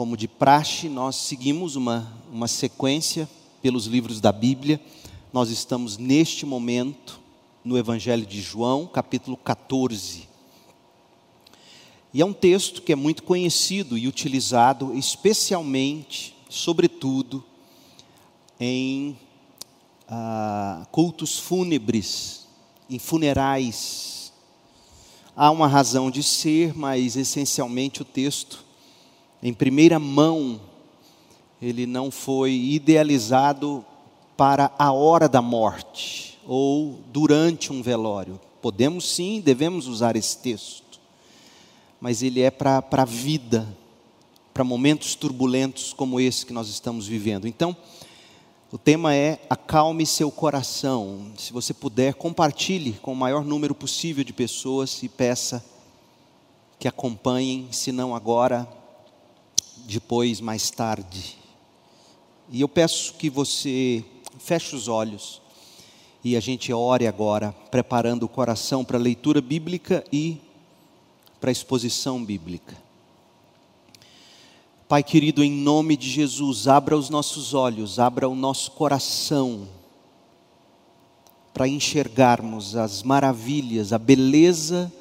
como de praxe, nós seguimos uma, uma sequência pelos livros da Bíblia. Nós estamos neste momento no Evangelho de João, capítulo 14. E é um texto que é muito conhecido e utilizado, especialmente, sobretudo, em ah, cultos fúnebres, em funerais. Há uma razão de ser, mas essencialmente o texto, em primeira mão, ele não foi idealizado para a hora da morte ou durante um velório. Podemos sim, devemos usar esse texto, mas ele é para a vida, para momentos turbulentos como esse que nós estamos vivendo. Então, o tema é acalme seu coração. Se você puder, compartilhe com o maior número possível de pessoas e peça que acompanhem, se não agora, depois, mais tarde. E eu peço que você feche os olhos e a gente ore agora, preparando o coração para a leitura bíblica e para a exposição bíblica. Pai querido, em nome de Jesus, abra os nossos olhos, abra o nosso coração, para enxergarmos as maravilhas, a beleza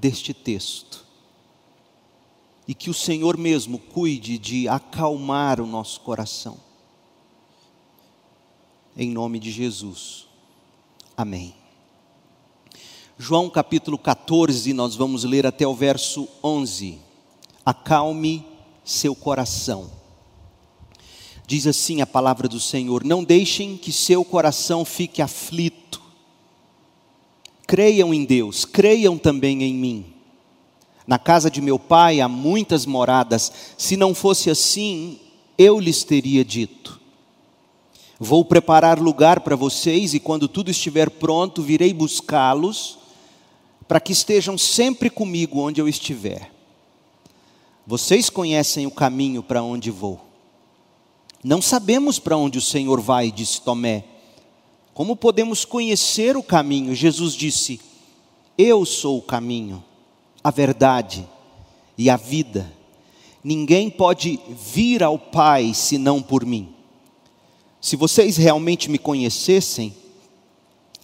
deste texto. E que o Senhor mesmo cuide de acalmar o nosso coração. Em nome de Jesus. Amém. João capítulo 14, nós vamos ler até o verso 11. Acalme seu coração. Diz assim a palavra do Senhor: Não deixem que seu coração fique aflito. Creiam em Deus, creiam também em mim. Na casa de meu pai há muitas moradas, se não fosse assim, eu lhes teria dito. Vou preparar lugar para vocês e quando tudo estiver pronto, virei buscá-los, para que estejam sempre comigo onde eu estiver. Vocês conhecem o caminho para onde vou. Não sabemos para onde o Senhor vai, disse Tomé. Como podemos conhecer o caminho? Jesus disse: Eu sou o caminho, a verdade e a vida. Ninguém pode vir ao Pai senão por mim. Se vocês realmente me conhecessem,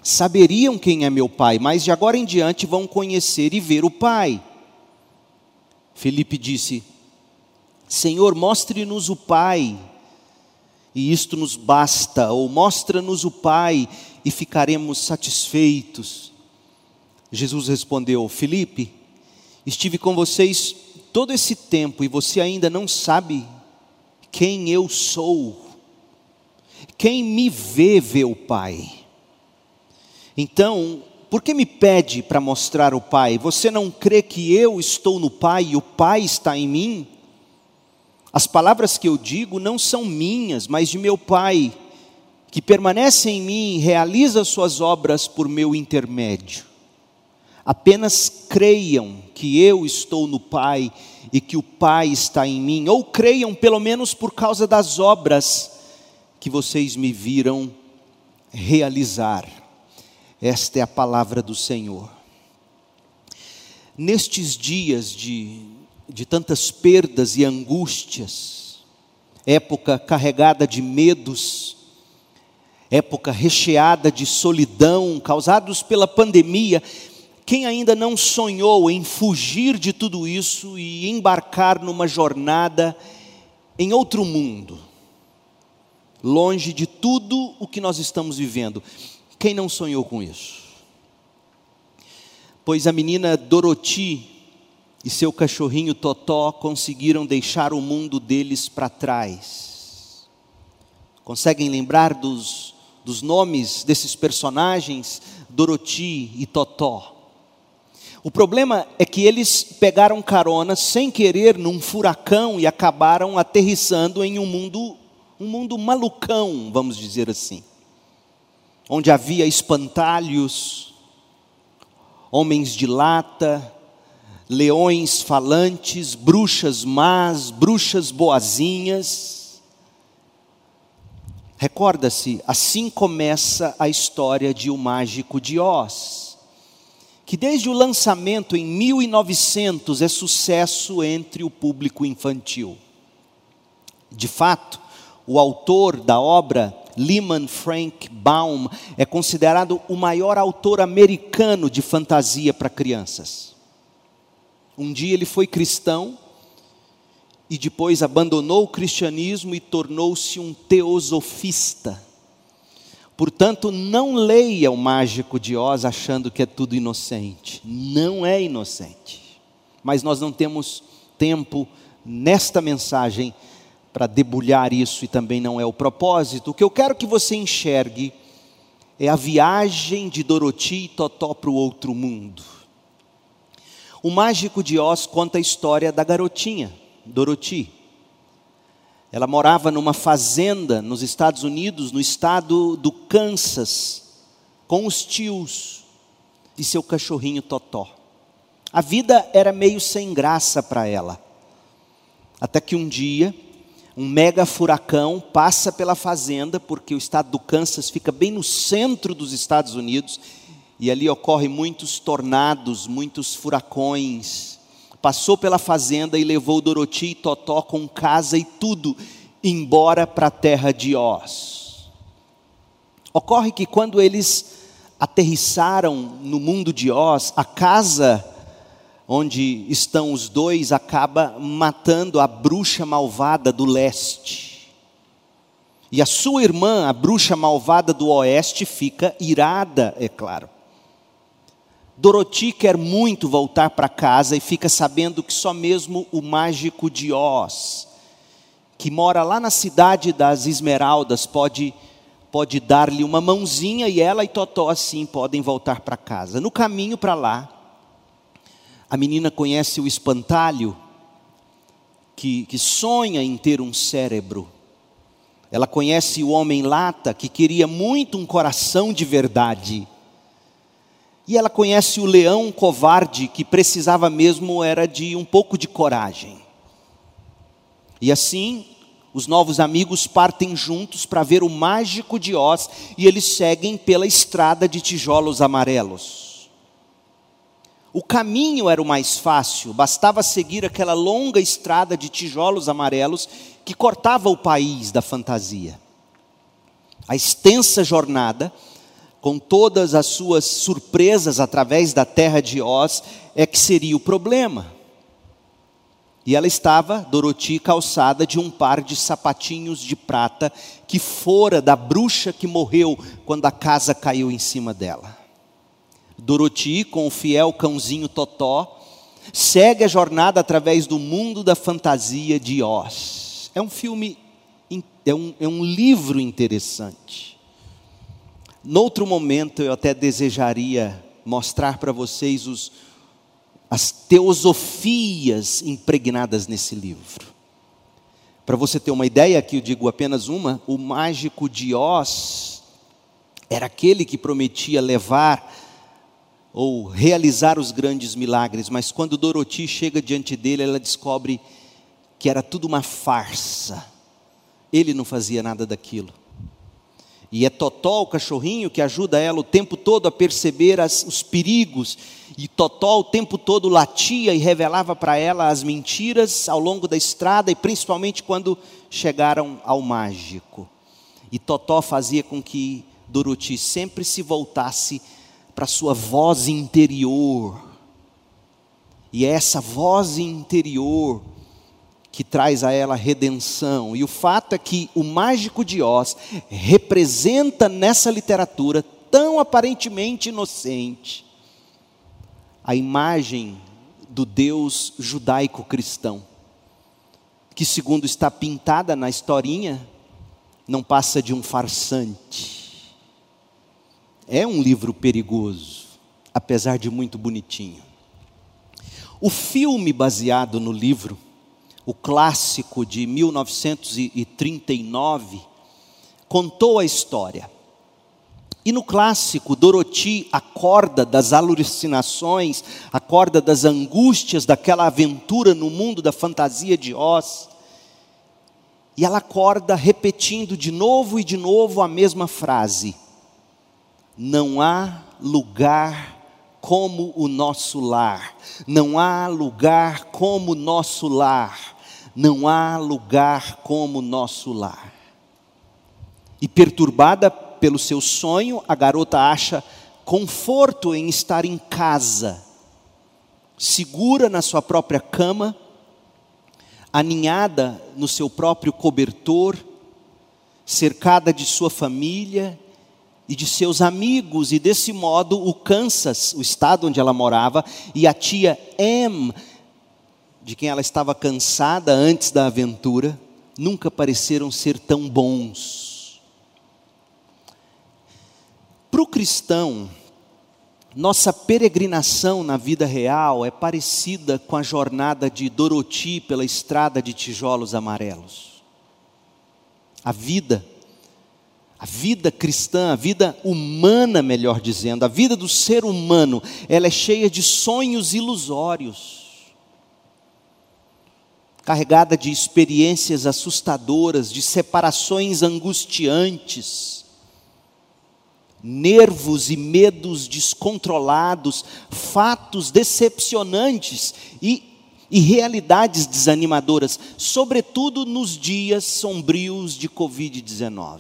saberiam quem é meu Pai, mas de agora em diante vão conhecer e ver o Pai. Felipe disse: Senhor, mostre-nos o Pai, e isto nos basta, ou mostra-nos o Pai e ficaremos satisfeitos. Jesus respondeu: Felipe, estive com vocês todo esse tempo e você ainda não sabe quem eu sou. Quem me vê, vê o Pai. Então, por que me pede para mostrar o Pai? Você não crê que eu estou no Pai e o Pai está em mim? As palavras que eu digo não são minhas, mas de meu Pai, que permanece em mim e realiza suas obras por meu intermédio. Apenas creiam que eu estou no Pai e que o Pai está em mim, ou creiam pelo menos por causa das obras que vocês me viram realizar. Esta é a palavra do Senhor. Nestes dias de, de tantas perdas e angústias, época carregada de medos, época recheada de solidão causados pela pandemia, quem ainda não sonhou em fugir de tudo isso e embarcar numa jornada em outro mundo, longe de tudo o que nós estamos vivendo? Quem não sonhou com isso? Pois a menina Doroti e seu cachorrinho Totó conseguiram deixar o mundo deles para trás. Conseguem lembrar dos, dos nomes desses personagens, Doroti e Totó? O problema é que eles pegaram carona sem querer num furacão e acabaram aterrissando em um mundo, um mundo malucão, vamos dizer assim onde havia espantalhos, homens de lata, leões falantes, bruxas más, bruxas boazinhas. Recorda-se, assim começa a história de O Mágico de Oz, que desde o lançamento em 1900 é sucesso entre o público infantil. De fato, o autor da obra, Lyman Frank Baum, é considerado o maior autor americano de fantasia para crianças. Um dia ele foi cristão e depois abandonou o cristianismo e tornou-se um teosofista. Portanto, não leia o mágico de Oz achando que é tudo inocente. Não é inocente. Mas nós não temos tempo nesta mensagem para debulhar isso e também não é o propósito. O que eu quero que você enxergue é a viagem de Doroti e Totó para o outro mundo. O mágico de Oz conta a história da garotinha, Doroti. Ela morava numa fazenda nos Estados Unidos, no estado do Kansas, com os tios e seu cachorrinho Totó. A vida era meio sem graça para ela. Até que um dia, um mega furacão passa pela fazenda, porque o estado do Kansas fica bem no centro dos Estados Unidos, e ali ocorrem muitos tornados, muitos furacões passou pela fazenda e levou Doroti e Totó com casa e tudo embora para a terra de Oz. Ocorre que quando eles aterrissaram no mundo de Oz, a casa onde estão os dois acaba matando a bruxa malvada do leste. E a sua irmã, a bruxa malvada do oeste, fica irada, é claro. Doroti quer muito voltar para casa e fica sabendo que só mesmo o mágico de Oz, que mora lá na cidade das Esmeraldas, pode, pode dar-lhe uma mãozinha e ela e Totó assim podem voltar para casa. No caminho para lá, a menina conhece o espantalho, que, que sonha em ter um cérebro. Ela conhece o homem lata, que queria muito um coração de verdade. E ela conhece o leão covarde que precisava mesmo era de um pouco de coragem. E assim, os novos amigos partem juntos para ver o mágico de Oz e eles seguem pela estrada de tijolos amarelos. O caminho era o mais fácil, bastava seguir aquela longa estrada de tijolos amarelos que cortava o país da fantasia. A extensa jornada com todas as suas surpresas através da terra de Oz, é que seria o problema. E ela estava, Doroti, calçada de um par de sapatinhos de prata que fora da bruxa que morreu quando a casa caiu em cima dela. Doroti, com o fiel cãozinho Totó, segue a jornada através do mundo da fantasia de Oz. É um filme, é um, é um livro interessante. Noutro momento eu até desejaria mostrar para vocês os, as teosofias impregnadas nesse livro. Para você ter uma ideia, aqui eu digo apenas uma: o mágico de Oz era aquele que prometia levar ou realizar os grandes milagres, mas quando Doroti chega diante dele, ela descobre que era tudo uma farsa. Ele não fazia nada daquilo. E é Totó, o cachorrinho, que ajuda ela o tempo todo a perceber as, os perigos. E Totó o tempo todo latia e revelava para ela as mentiras ao longo da estrada e principalmente quando chegaram ao mágico. E Totó fazia com que Doroti sempre se voltasse para sua voz interior. E é essa voz interior que traz a ela redenção. E o fato é que o mágico de Oz representa nessa literatura tão aparentemente inocente a imagem do Deus judaico-cristão, que segundo está pintada na historinha, não passa de um farsante. É um livro perigoso, apesar de muito bonitinho. O filme baseado no livro o clássico de 1939, contou a história. E no clássico, Doroti acorda das alucinações, acorda das angústias daquela aventura no mundo da fantasia de Oz. E ela acorda repetindo de novo e de novo a mesma frase: Não há lugar como o nosso lar, não há lugar como o nosso lar não há lugar como nosso lar. E perturbada pelo seu sonho, a garota acha conforto em estar em casa, segura na sua própria cama, aninhada no seu próprio cobertor, cercada de sua família e de seus amigos, e desse modo o Kansas, o estado onde ela morava, e a tia Em, de quem ela estava cansada antes da aventura, nunca pareceram ser tão bons. Para o cristão, nossa peregrinação na vida real é parecida com a jornada de Doroti pela estrada de tijolos amarelos. A vida a vida cristã, a vida humana, melhor dizendo, a vida do ser humano, ela é cheia de sonhos ilusórios, carregada de experiências assustadoras, de separações angustiantes, nervos e medos descontrolados, fatos decepcionantes e e realidades desanimadoras, sobretudo nos dias sombrios de Covid-19.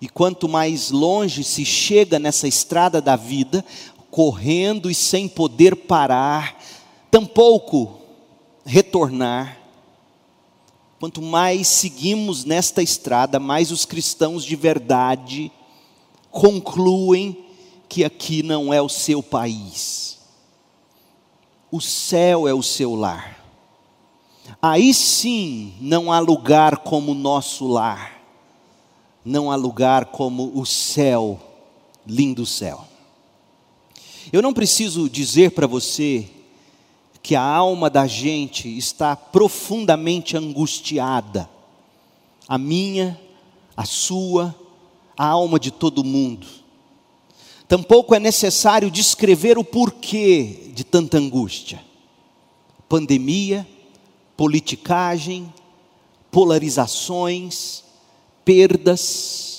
E quanto mais longe se chega nessa estrada da vida, correndo e sem poder parar, tampouco retornar, quanto mais seguimos nesta estrada, mais os cristãos de verdade concluem que aqui não é o seu país, o céu é o seu lar. Aí sim não há lugar como o nosso lar não há lugar como o céu, lindo céu. Eu não preciso dizer para você que a alma da gente está profundamente angustiada, a minha, a sua, a alma de todo mundo. Tampouco é necessário descrever o porquê de tanta angústia. Pandemia, politicagem, polarizações, perdas.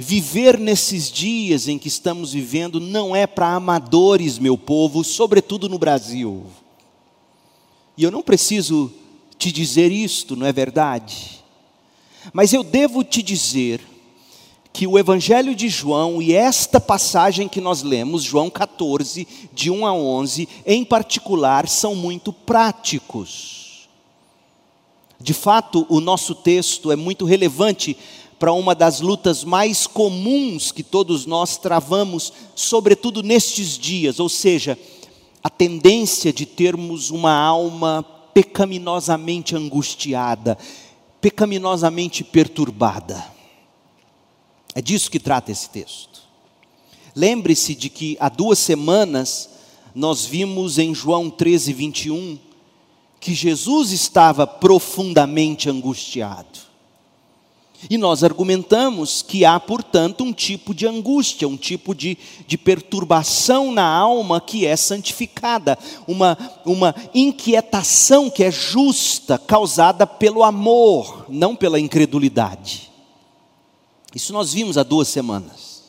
Viver nesses dias em que estamos vivendo não é para amadores, meu povo, sobretudo no Brasil. E eu não preciso te dizer isto, não é verdade? Mas eu devo te dizer que o Evangelho de João e esta passagem que nós lemos, João 14, de 1 a 11, em particular, são muito práticos. De fato, o nosso texto é muito relevante para uma das lutas mais comuns que todos nós travamos, sobretudo nestes dias, ou seja, a tendência de termos uma alma pecaminosamente angustiada, pecaminosamente perturbada. É disso que trata esse texto. Lembre-se de que há duas semanas nós vimos em João 13, 21, que Jesus estava profundamente angustiado. E nós argumentamos que há, portanto, um tipo de angústia, um tipo de, de perturbação na alma que é santificada, uma, uma inquietação que é justa, causada pelo amor, não pela incredulidade. Isso nós vimos há duas semanas.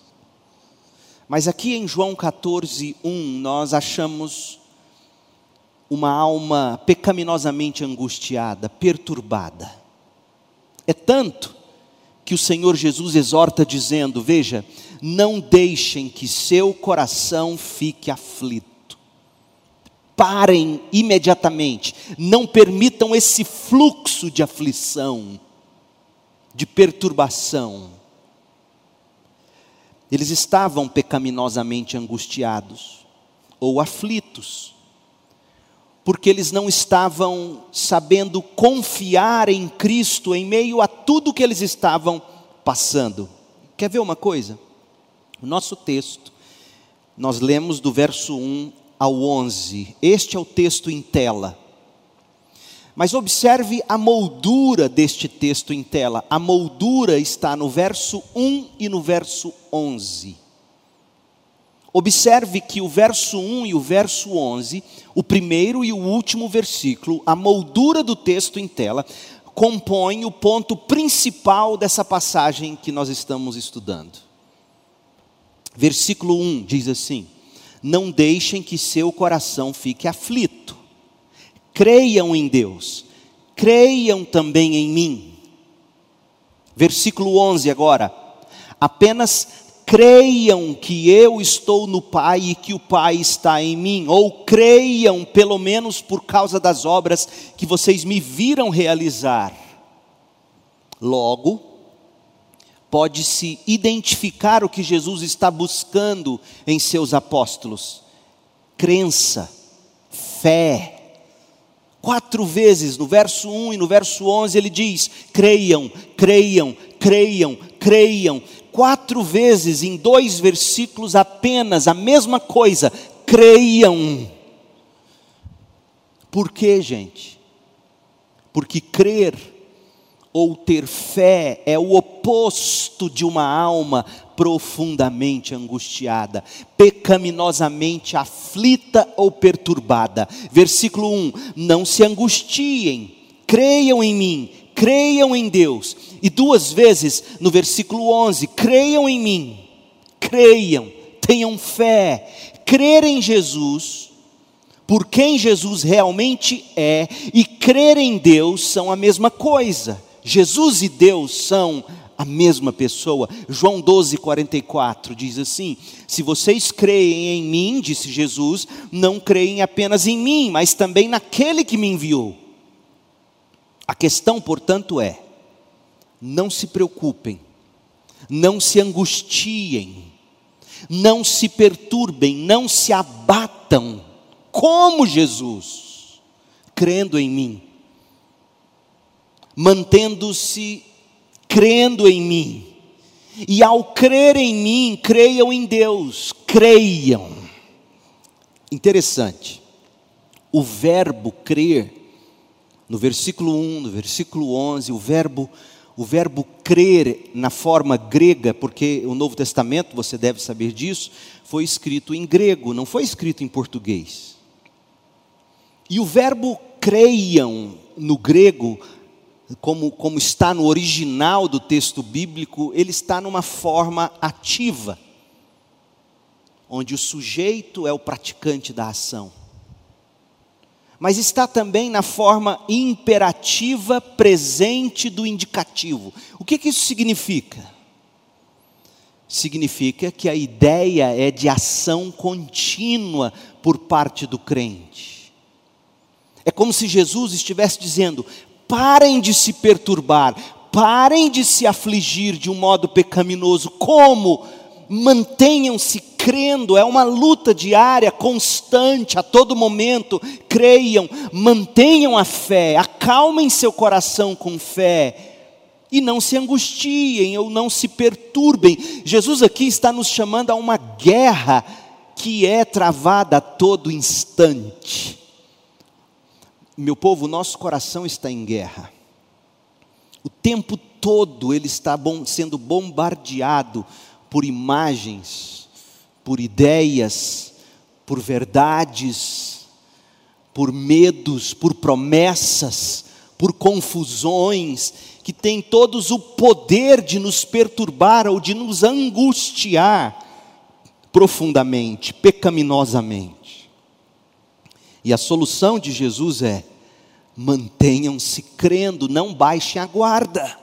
Mas aqui em João 14, 1, nós achamos uma alma pecaminosamente angustiada, perturbada. É tanto que o Senhor Jesus exorta dizendo: Veja, não deixem que seu coração fique aflito. Parem imediatamente, não permitam esse fluxo de aflição, de perturbação. Eles estavam pecaminosamente angustiados ou aflitos porque eles não estavam sabendo confiar em Cristo em meio a tudo que eles estavam passando. Quer ver uma coisa? O nosso texto, nós lemos do verso 1 ao 11, este é o texto em tela. Mas observe a moldura deste texto em tela. A moldura está no verso 1 e no verso 11. Observe que o verso 1 e o verso 11, o primeiro e o último versículo, a moldura do texto em tela, compõem o ponto principal dessa passagem que nós estamos estudando. Versículo 1 diz assim: Não deixem que seu coração fique aflito. creiam em Deus, creiam também em mim. Versículo 11 agora. Apenas creiam que eu estou no Pai e que o Pai está em mim, ou creiam, pelo menos por causa das obras que vocês me viram realizar. Logo, pode-se identificar o que Jesus está buscando em seus apóstolos: crença, fé. Quatro vezes, no verso 1 e no verso 11, ele diz: creiam, creiam, creiam, creiam. Quatro vezes, em dois versículos apenas, a mesma coisa: creiam. Por quê, gente? Porque crer ou ter fé é o oposto de uma alma profundamente angustiada, pecaminosamente aflita ou perturbada. Versículo 1: Não se angustiem, creiam em mim, creiam em Deus. E duas vezes no versículo 11: Creiam em mim, creiam, tenham fé. Crer em Jesus, por quem Jesus realmente é, e crer em Deus são a mesma coisa. Jesus e Deus são a mesma pessoa. João 12, 44 diz assim: Se vocês creem em mim, disse Jesus, não creem apenas em mim, mas também naquele que me enviou. A questão, portanto, é: não se preocupem, não se angustiem, não se perturbem, não se abatam, como Jesus, crendo em mim mantendo-se crendo em mim. E ao crer em mim, creiam em Deus, creiam. Interessante. O verbo crer, no versículo 1, no versículo 11, o verbo o verbo crer na forma grega, porque o Novo Testamento, você deve saber disso, foi escrito em grego, não foi escrito em português. E o verbo creiam no grego como, como está no original do texto bíblico, ele está numa forma ativa, onde o sujeito é o praticante da ação. Mas está também na forma imperativa presente do indicativo. O que, que isso significa? Significa que a ideia é de ação contínua por parte do crente. É como se Jesus estivesse dizendo: parem de se perturbar, parem de se afligir de um modo pecaminoso. Como? Mantenham-se crendo, é uma luta diária, constante, a todo momento. Creiam, mantenham a fé, acalmem seu coração com fé e não se angustiem ou não se perturbem. Jesus aqui está nos chamando a uma guerra que é travada a todo instante. Meu povo, nosso coração está em guerra. O tempo todo ele está bom, sendo bombardeado por imagens, por ideias, por verdades, por medos, por promessas, por confusões, que têm todos o poder de nos perturbar ou de nos angustiar profundamente, pecaminosamente. E a solução de Jesus é: mantenham-se crendo, não baixem a guarda.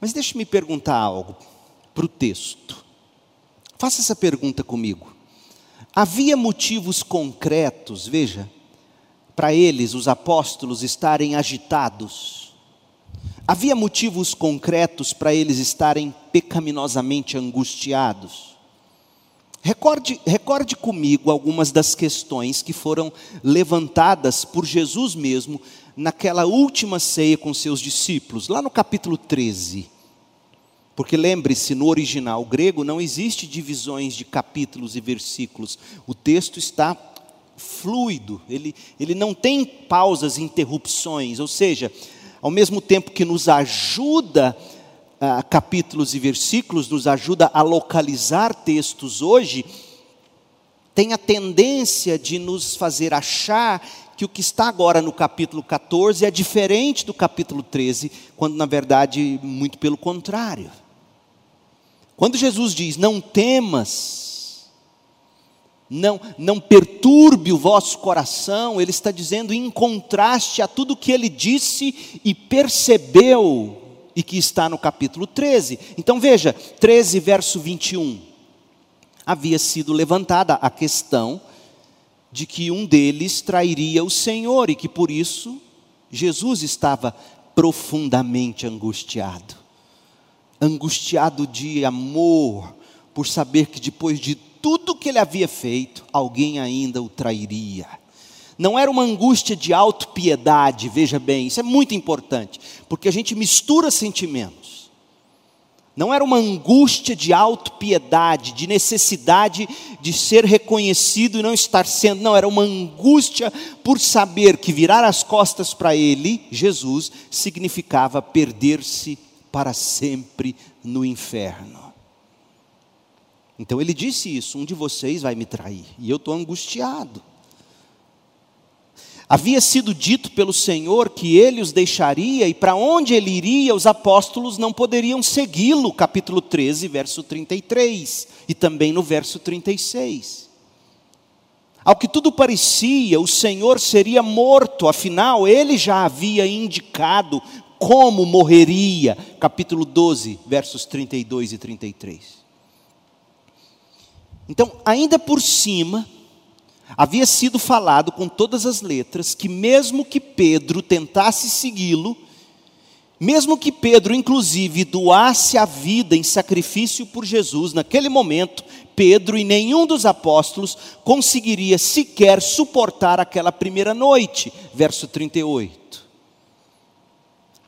Mas deixe-me perguntar algo para o texto. Faça essa pergunta comigo. Havia motivos concretos, veja, para eles, os apóstolos, estarem agitados. Havia motivos concretos para eles estarem pecaminosamente angustiados. Recorde, recorde comigo algumas das questões que foram levantadas por Jesus mesmo naquela última ceia com seus discípulos, lá no capítulo 13. Porque lembre-se, no original grego não existe divisões de capítulos e versículos. O texto está fluido, ele, ele não tem pausas, interrupções, ou seja, ao mesmo tempo que nos ajuda ah, capítulos e versículos, nos ajuda a localizar textos hoje, tem a tendência de nos fazer achar que o que está agora no capítulo 14 é diferente do capítulo 13, quando na verdade, muito pelo contrário. Quando Jesus diz: Não temas, não, não perturbe o vosso coração, ele está dizendo em contraste a tudo que ele disse e percebeu, e que está no capítulo 13. Então veja, 13, verso 21. Havia sido levantada a questão de que um deles trairia o Senhor e que por isso Jesus estava profundamente angustiado. Angustiado de amor, por saber que depois de tudo que ele havia feito, alguém ainda o trairia. Não era uma angústia de autopiedade, veja bem, isso é muito importante, porque a gente mistura sentimentos. Não era uma angústia de autopiedade, de necessidade de ser reconhecido e não estar sendo, não, era uma angústia por saber que virar as costas para ele, Jesus, significava perder-se para sempre no inferno. Então ele disse isso: um de vocês vai me trair, e eu estou angustiado. Havia sido dito pelo Senhor que ele os deixaria e para onde ele iria, os apóstolos não poderiam segui-lo, capítulo 13, verso 33, e também no verso 36. Ao que tudo parecia, o Senhor seria morto, afinal, ele já havia indicado como morreria, capítulo 12, versos 32 e 33. Então, ainda por cima, havia sido falado com todas as letras que, mesmo que Pedro tentasse segui-lo, mesmo que Pedro, inclusive, doasse a vida em sacrifício por Jesus, naquele momento, Pedro e nenhum dos apóstolos conseguiria sequer suportar aquela primeira noite. Verso 38.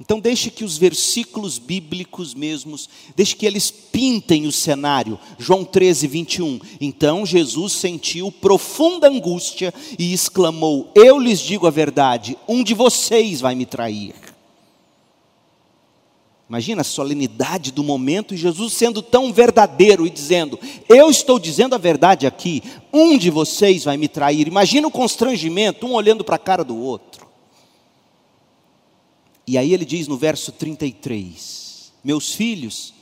Então deixe que os versículos bíblicos mesmos, deixe que eles pintem o cenário. João 13, 21. Então Jesus sentiu profunda angústia e exclamou: Eu lhes digo a verdade, um de vocês vai me trair. Imagina a solenidade do momento e Jesus sendo tão verdadeiro e dizendo: Eu estou dizendo a verdade aqui, um de vocês vai me trair. Imagina o constrangimento, um olhando para a cara do outro. E aí ele diz no verso 33: Meus filhos,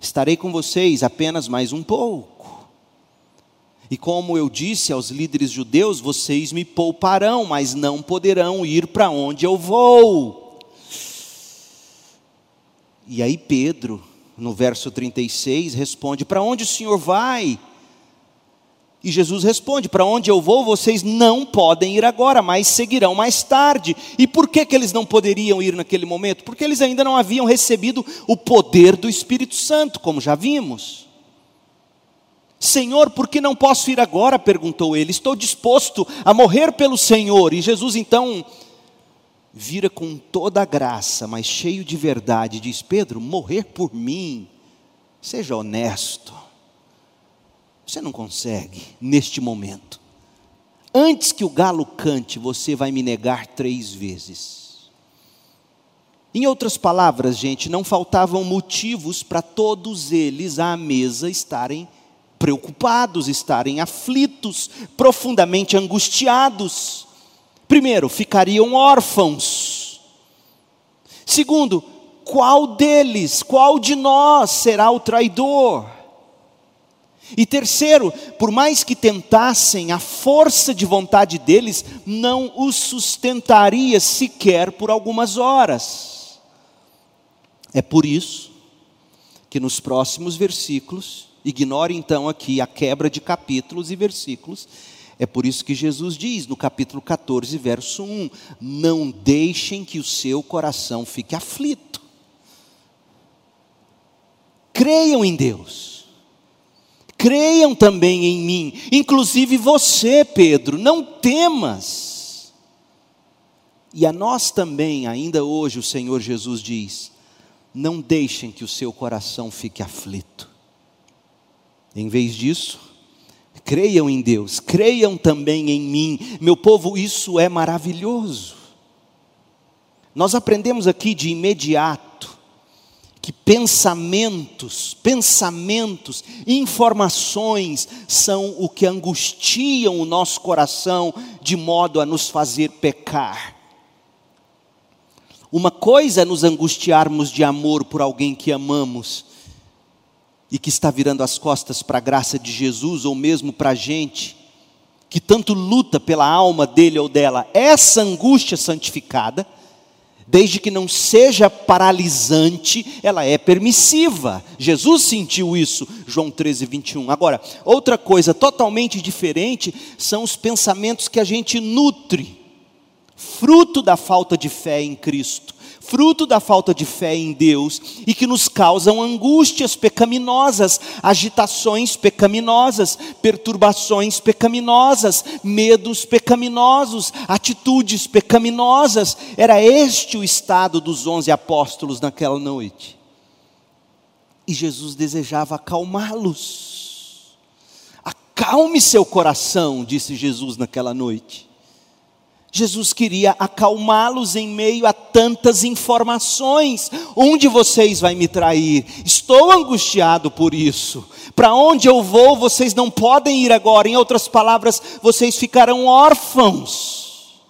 estarei com vocês apenas mais um pouco. E como eu disse aos líderes judeus, vocês me pouparão, mas não poderão ir para onde eu vou. E aí Pedro, no verso 36, responde: Para onde o Senhor vai? E Jesus responde: Para onde eu vou, vocês não podem ir agora, mas seguirão mais tarde. E por que, que eles não poderiam ir naquele momento? Porque eles ainda não haviam recebido o poder do Espírito Santo, como já vimos. Senhor, por que não posso ir agora? perguntou ele. Estou disposto a morrer pelo Senhor. E Jesus então vira com toda a graça, mas cheio de verdade, diz: Pedro, morrer por mim, seja honesto. Você não consegue neste momento. Antes que o galo cante, você vai me negar três vezes. Em outras palavras, gente, não faltavam motivos para todos eles à mesa estarem preocupados, estarem aflitos, profundamente angustiados. Primeiro, ficariam órfãos. Segundo, qual deles, qual de nós será o traidor? E terceiro, por mais que tentassem, a força de vontade deles não os sustentaria sequer por algumas horas. É por isso que nos próximos versículos, ignore então aqui a quebra de capítulos e versículos, é por isso que Jesus diz no capítulo 14, verso 1: Não deixem que o seu coração fique aflito. Creiam em Deus creiam também em mim, inclusive você, Pedro, não temas. E a nós também, ainda hoje, o Senhor Jesus diz: não deixem que o seu coração fique aflito. Em vez disso, creiam em Deus, creiam também em mim. Meu povo, isso é maravilhoso. Nós aprendemos aqui de imediato que pensamentos, pensamentos, informações são o que angustiam o nosso coração de modo a nos fazer pecar. Uma coisa é nos angustiarmos de amor por alguém que amamos, e que está virando as costas para a graça de Jesus, ou mesmo para a gente, que tanto luta pela alma dele ou dela, essa angústia santificada, desde que não seja paralisante, ela é permissiva. Jesus sentiu isso, João 13, 21. Agora, outra coisa totalmente diferente são os pensamentos que a gente nutre, fruto da falta de fé em Cristo fruto da falta de fé em Deus e que nos causam angústias pecaminosas, agitações pecaminosas, perturbações pecaminosas, medos pecaminosos, atitudes pecaminosas. Era este o estado dos onze apóstolos naquela noite. E Jesus desejava acalmá-los. Acalme seu coração, disse Jesus naquela noite. Jesus queria acalmá-los em meio a tantas informações. Onde vocês vai me trair? Estou angustiado por isso. Para onde eu vou, vocês não podem ir agora. Em outras palavras, vocês ficarão órfãos.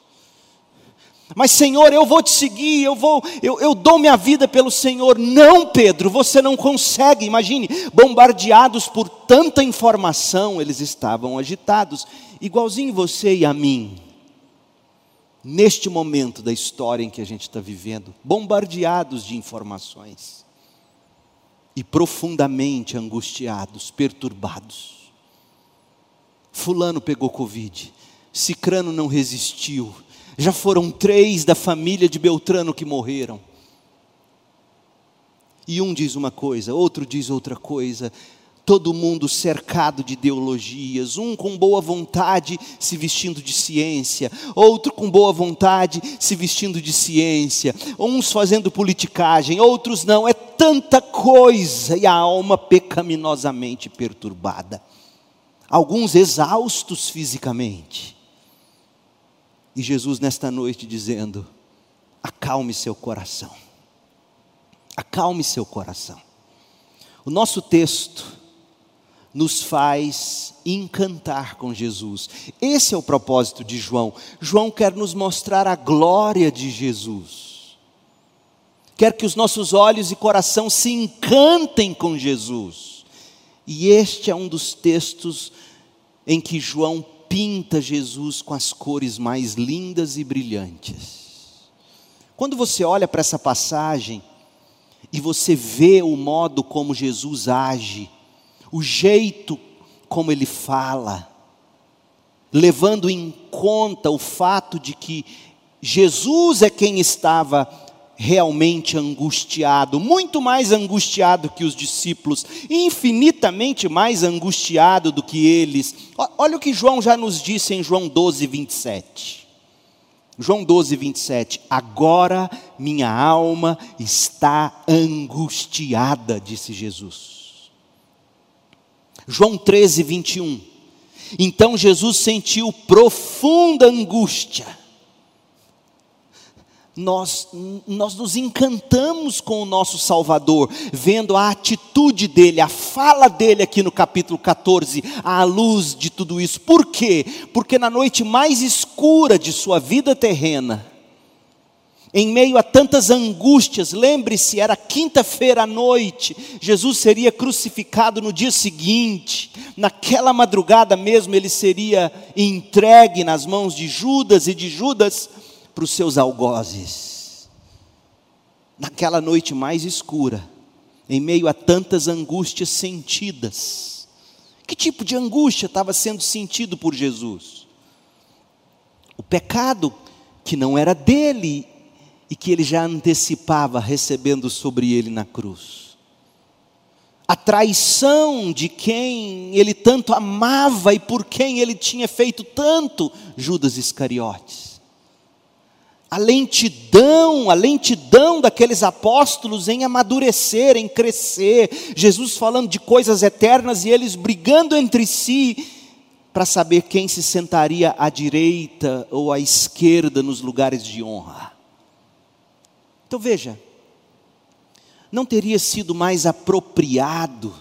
Mas Senhor, eu vou te seguir, eu vou, eu, eu dou minha vida pelo Senhor. Não, Pedro, você não consegue. Imagine, bombardeados por tanta informação, eles estavam agitados, igualzinho você e a mim neste momento da história em que a gente está vivendo, bombardeados de informações e profundamente angustiados, perturbados. Fulano pegou Covid, Cicrano não resistiu, já foram três da família de Beltrano que morreram. E um diz uma coisa, outro diz outra coisa, todo mundo cercado de ideologias, um com boa vontade se vestindo de ciência, outro com boa vontade se vestindo de ciência, uns fazendo politicagem, outros não, é tanta coisa e a alma pecaminosamente perturbada. Alguns exaustos fisicamente. E Jesus nesta noite dizendo: acalme seu coração. Acalme seu coração. O nosso texto nos faz encantar com Jesus. Esse é o propósito de João. João quer nos mostrar a glória de Jesus. Quer que os nossos olhos e coração se encantem com Jesus. E este é um dos textos em que João pinta Jesus com as cores mais lindas e brilhantes. Quando você olha para essa passagem e você vê o modo como Jesus age, o jeito como ele fala, levando em conta o fato de que Jesus é quem estava realmente angustiado, muito mais angustiado que os discípulos, infinitamente mais angustiado do que eles. Olha o que João já nos disse em João 12, 27. João 12, 27. Agora minha alma está angustiada, disse Jesus. João 13, 21. Então Jesus sentiu profunda angústia. Nós, nós nos encantamos com o nosso Salvador, vendo a atitude dele, a fala dele aqui no capítulo 14, à luz de tudo isso. Por quê? Porque na noite mais escura de sua vida terrena, em meio a tantas angústias, lembre-se, era quinta-feira à noite, Jesus seria crucificado no dia seguinte, naquela madrugada mesmo ele seria entregue nas mãos de Judas e de Judas para os seus algozes. Naquela noite mais escura, em meio a tantas angústias sentidas, que tipo de angústia estava sendo sentido por Jesus? O pecado que não era dele e que ele já antecipava recebendo sobre ele na cruz. A traição de quem ele tanto amava e por quem ele tinha feito tanto, Judas Iscariotes. A lentidão, a lentidão daqueles apóstolos em amadurecer, em crescer, Jesus falando de coisas eternas e eles brigando entre si para saber quem se sentaria à direita ou à esquerda nos lugares de honra. Então veja, não teria sido mais apropriado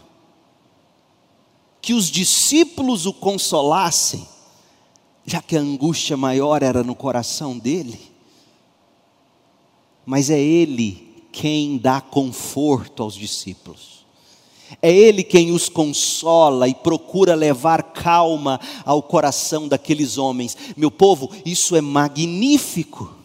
que os discípulos o consolassem, já que a angústia maior era no coração dele? Mas é ele quem dá conforto aos discípulos. É Ele quem os consola e procura levar calma ao coração daqueles homens. Meu povo, isso é magnífico.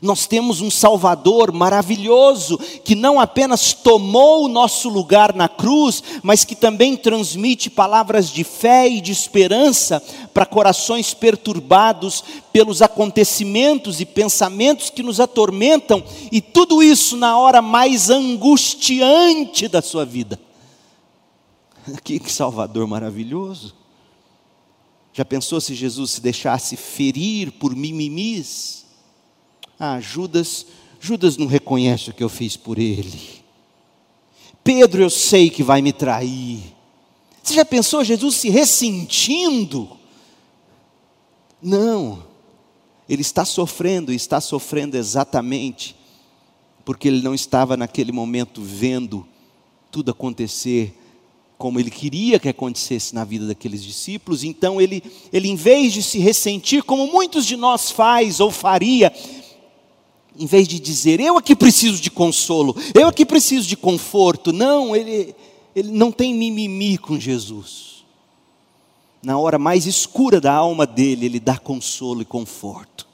Nós temos um Salvador maravilhoso, que não apenas tomou o nosso lugar na cruz, mas que também transmite palavras de fé e de esperança para corações perturbados pelos acontecimentos e pensamentos que nos atormentam, e tudo isso na hora mais angustiante da sua vida. Que Salvador maravilhoso! Já pensou se Jesus se deixasse ferir por mimimis? Ah, Judas, Judas não reconhece o que eu fiz por ele. Pedro, eu sei que vai me trair. Você já pensou Jesus se ressentindo? Não, ele está sofrendo, e está sofrendo exatamente porque ele não estava naquele momento vendo tudo acontecer como ele queria que acontecesse na vida daqueles discípulos. Então ele, ele em vez de se ressentir, como muitos de nós faz ou faria, em vez de dizer, eu aqui preciso de consolo, eu aqui preciso de conforto, não, ele, ele não tem mimimi com Jesus. Na hora mais escura da alma dele, ele dá consolo e conforto.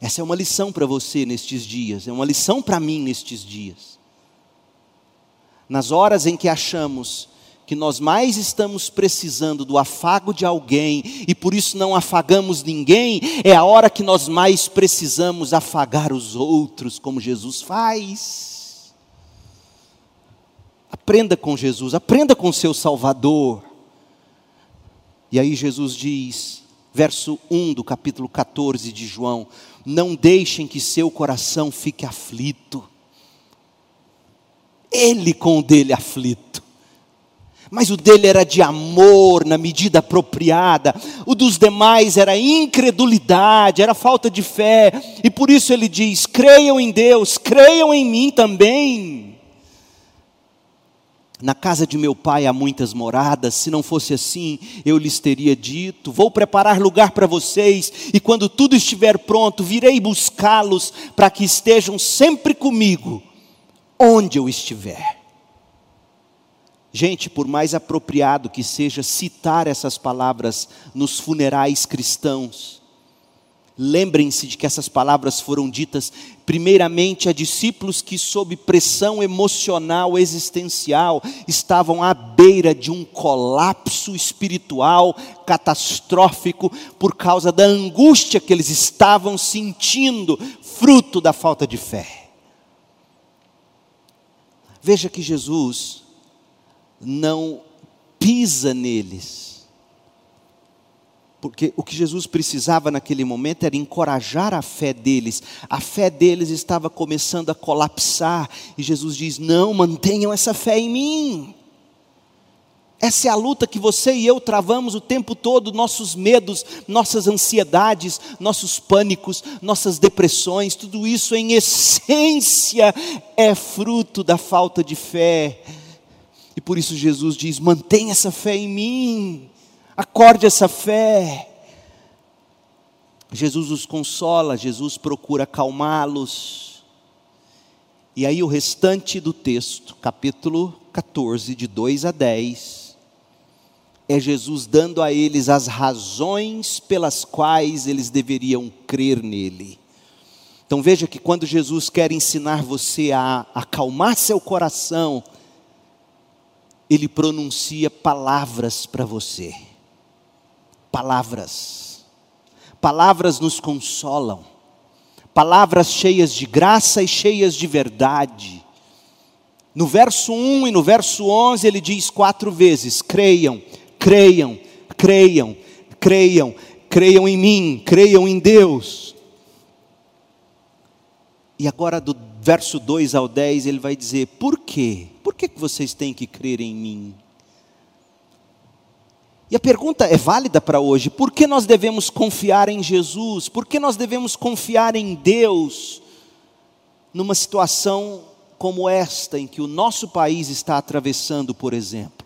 Essa é uma lição para você nestes dias, é uma lição para mim nestes dias. Nas horas em que achamos que nós mais estamos precisando do afago de alguém e por isso não afagamos ninguém, é a hora que nós mais precisamos afagar os outros, como Jesus faz. Aprenda com Jesus, aprenda com seu Salvador. E aí Jesus diz, verso 1 do capítulo 14 de João: Não deixem que seu coração fique aflito. Ele com o dele aflito mas o dele era de amor na medida apropriada, o dos demais era incredulidade, era falta de fé, e por isso ele diz: creiam em Deus, creiam em mim também. Na casa de meu pai há muitas moradas, se não fosse assim, eu lhes teria dito: Vou preparar lugar para vocês, e quando tudo estiver pronto, virei buscá-los, para que estejam sempre comigo, onde eu estiver. Gente, por mais apropriado que seja citar essas palavras nos funerais cristãos, lembrem-se de que essas palavras foram ditas primeiramente a discípulos que, sob pressão emocional existencial, estavam à beira de um colapso espiritual catastrófico por causa da angústia que eles estavam sentindo, fruto da falta de fé. Veja que Jesus não pisa neles. Porque o que Jesus precisava naquele momento era encorajar a fé deles. A fé deles estava começando a colapsar. E Jesus diz: Não, mantenham essa fé em mim. Essa é a luta que você e eu travamos o tempo todo, nossos medos, nossas ansiedades, nossos pânicos, nossas depressões, tudo isso em essência é fruto da falta de fé e por isso Jesus diz: mantenha essa fé em mim, acorde essa fé. Jesus os consola, Jesus procura acalmá-los. E aí o restante do texto, capítulo 14, de 2 a 10, é Jesus dando a eles as razões pelas quais eles deveriam crer nele. Então veja que quando Jesus quer ensinar você a acalmar seu coração, ele pronuncia palavras para você. Palavras. Palavras nos consolam. Palavras cheias de graça e cheias de verdade. No verso 1 e no verso 11 ele diz quatro vezes: creiam, creiam, creiam, creiam, creiam em mim, creiam em Deus. E agora do verso 2 ao 10 ele vai dizer: por quê? Por que vocês têm que crer em mim? E a pergunta é válida para hoje: por que nós devemos confiar em Jesus? Por que nós devemos confiar em Deus numa situação como esta em que o nosso país está atravessando, por exemplo?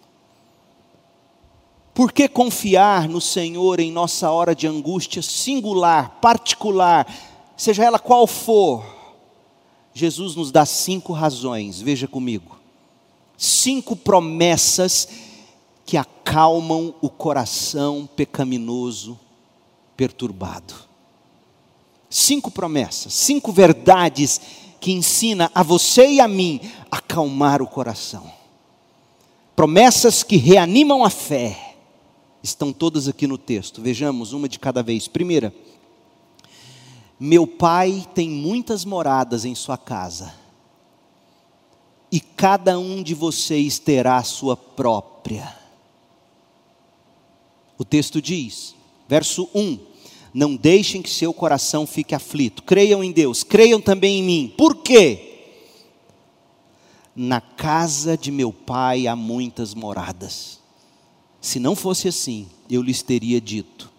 Por que confiar no Senhor em nossa hora de angústia singular, particular, seja ela qual for? Jesus nos dá cinco razões, veja comigo Cinco promessas que acalmam o coração pecaminoso, perturbado. Cinco promessas, cinco verdades que ensina a você e a mim a acalmar o coração. Promessas que reanimam a fé. Estão todas aqui no texto. Vejamos uma de cada vez. Primeira, meu pai tem muitas moradas em sua casa, e cada um de vocês terá a sua própria. O texto diz, verso 1: Não deixem que seu coração fique aflito, creiam em Deus, creiam também em mim. Por quê? Na casa de meu pai há muitas moradas. Se não fosse assim, eu lhes teria dito: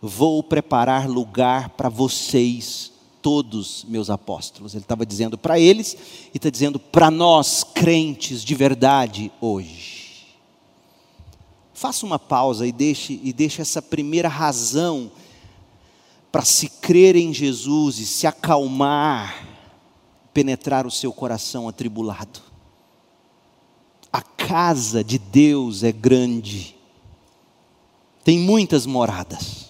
Vou preparar lugar para vocês, todos meus apóstolos. Ele estava dizendo para eles e está dizendo para nós, crentes de verdade, hoje. Faça uma pausa e deixe, e deixe essa primeira razão para se crer em Jesus e se acalmar, penetrar o seu coração atribulado. A casa de Deus é grande, tem muitas moradas.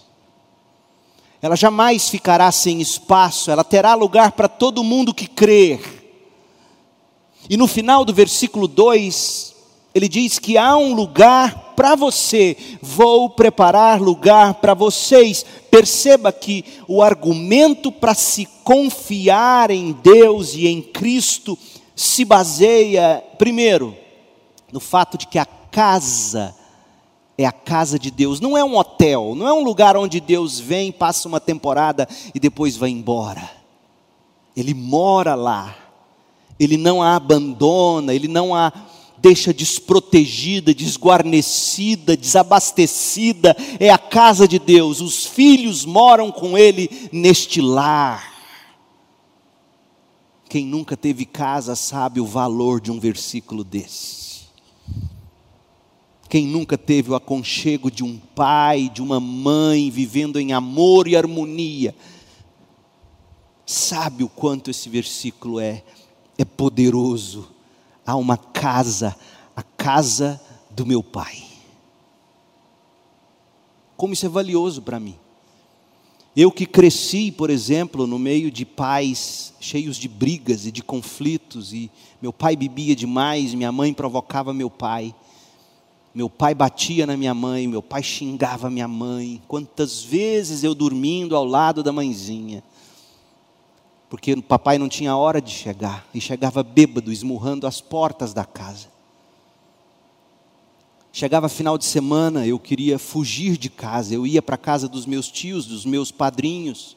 Ela jamais ficará sem espaço, ela terá lugar para todo mundo que crer. E no final do versículo 2, ele diz que há um lugar para você, vou preparar lugar para vocês. Perceba que o argumento para se confiar em Deus e em Cristo se baseia, primeiro, no fato de que a casa é a casa de Deus, não é um hotel, não é um lugar onde Deus vem, passa uma temporada e depois vai embora. Ele mora lá, ele não a abandona, ele não a deixa desprotegida, desguarnecida, desabastecida, é a casa de Deus, os filhos moram com ele neste lar. Quem nunca teve casa sabe o valor de um versículo desse. Quem nunca teve o aconchego de um pai, de uma mãe, vivendo em amor e harmonia, sabe o quanto esse versículo é, é poderoso. Há uma casa, a casa do meu pai. Como isso é valioso para mim. Eu que cresci, por exemplo, no meio de pais cheios de brigas e de conflitos, e meu pai bebia demais, minha mãe provocava meu pai. Meu pai batia na minha mãe, meu pai xingava minha mãe. Quantas vezes eu dormindo ao lado da mãezinha. Porque o papai não tinha hora de chegar e chegava bêbado, esmurrando as portas da casa. Chegava final de semana, eu queria fugir de casa. Eu ia para a casa dos meus tios, dos meus padrinhos,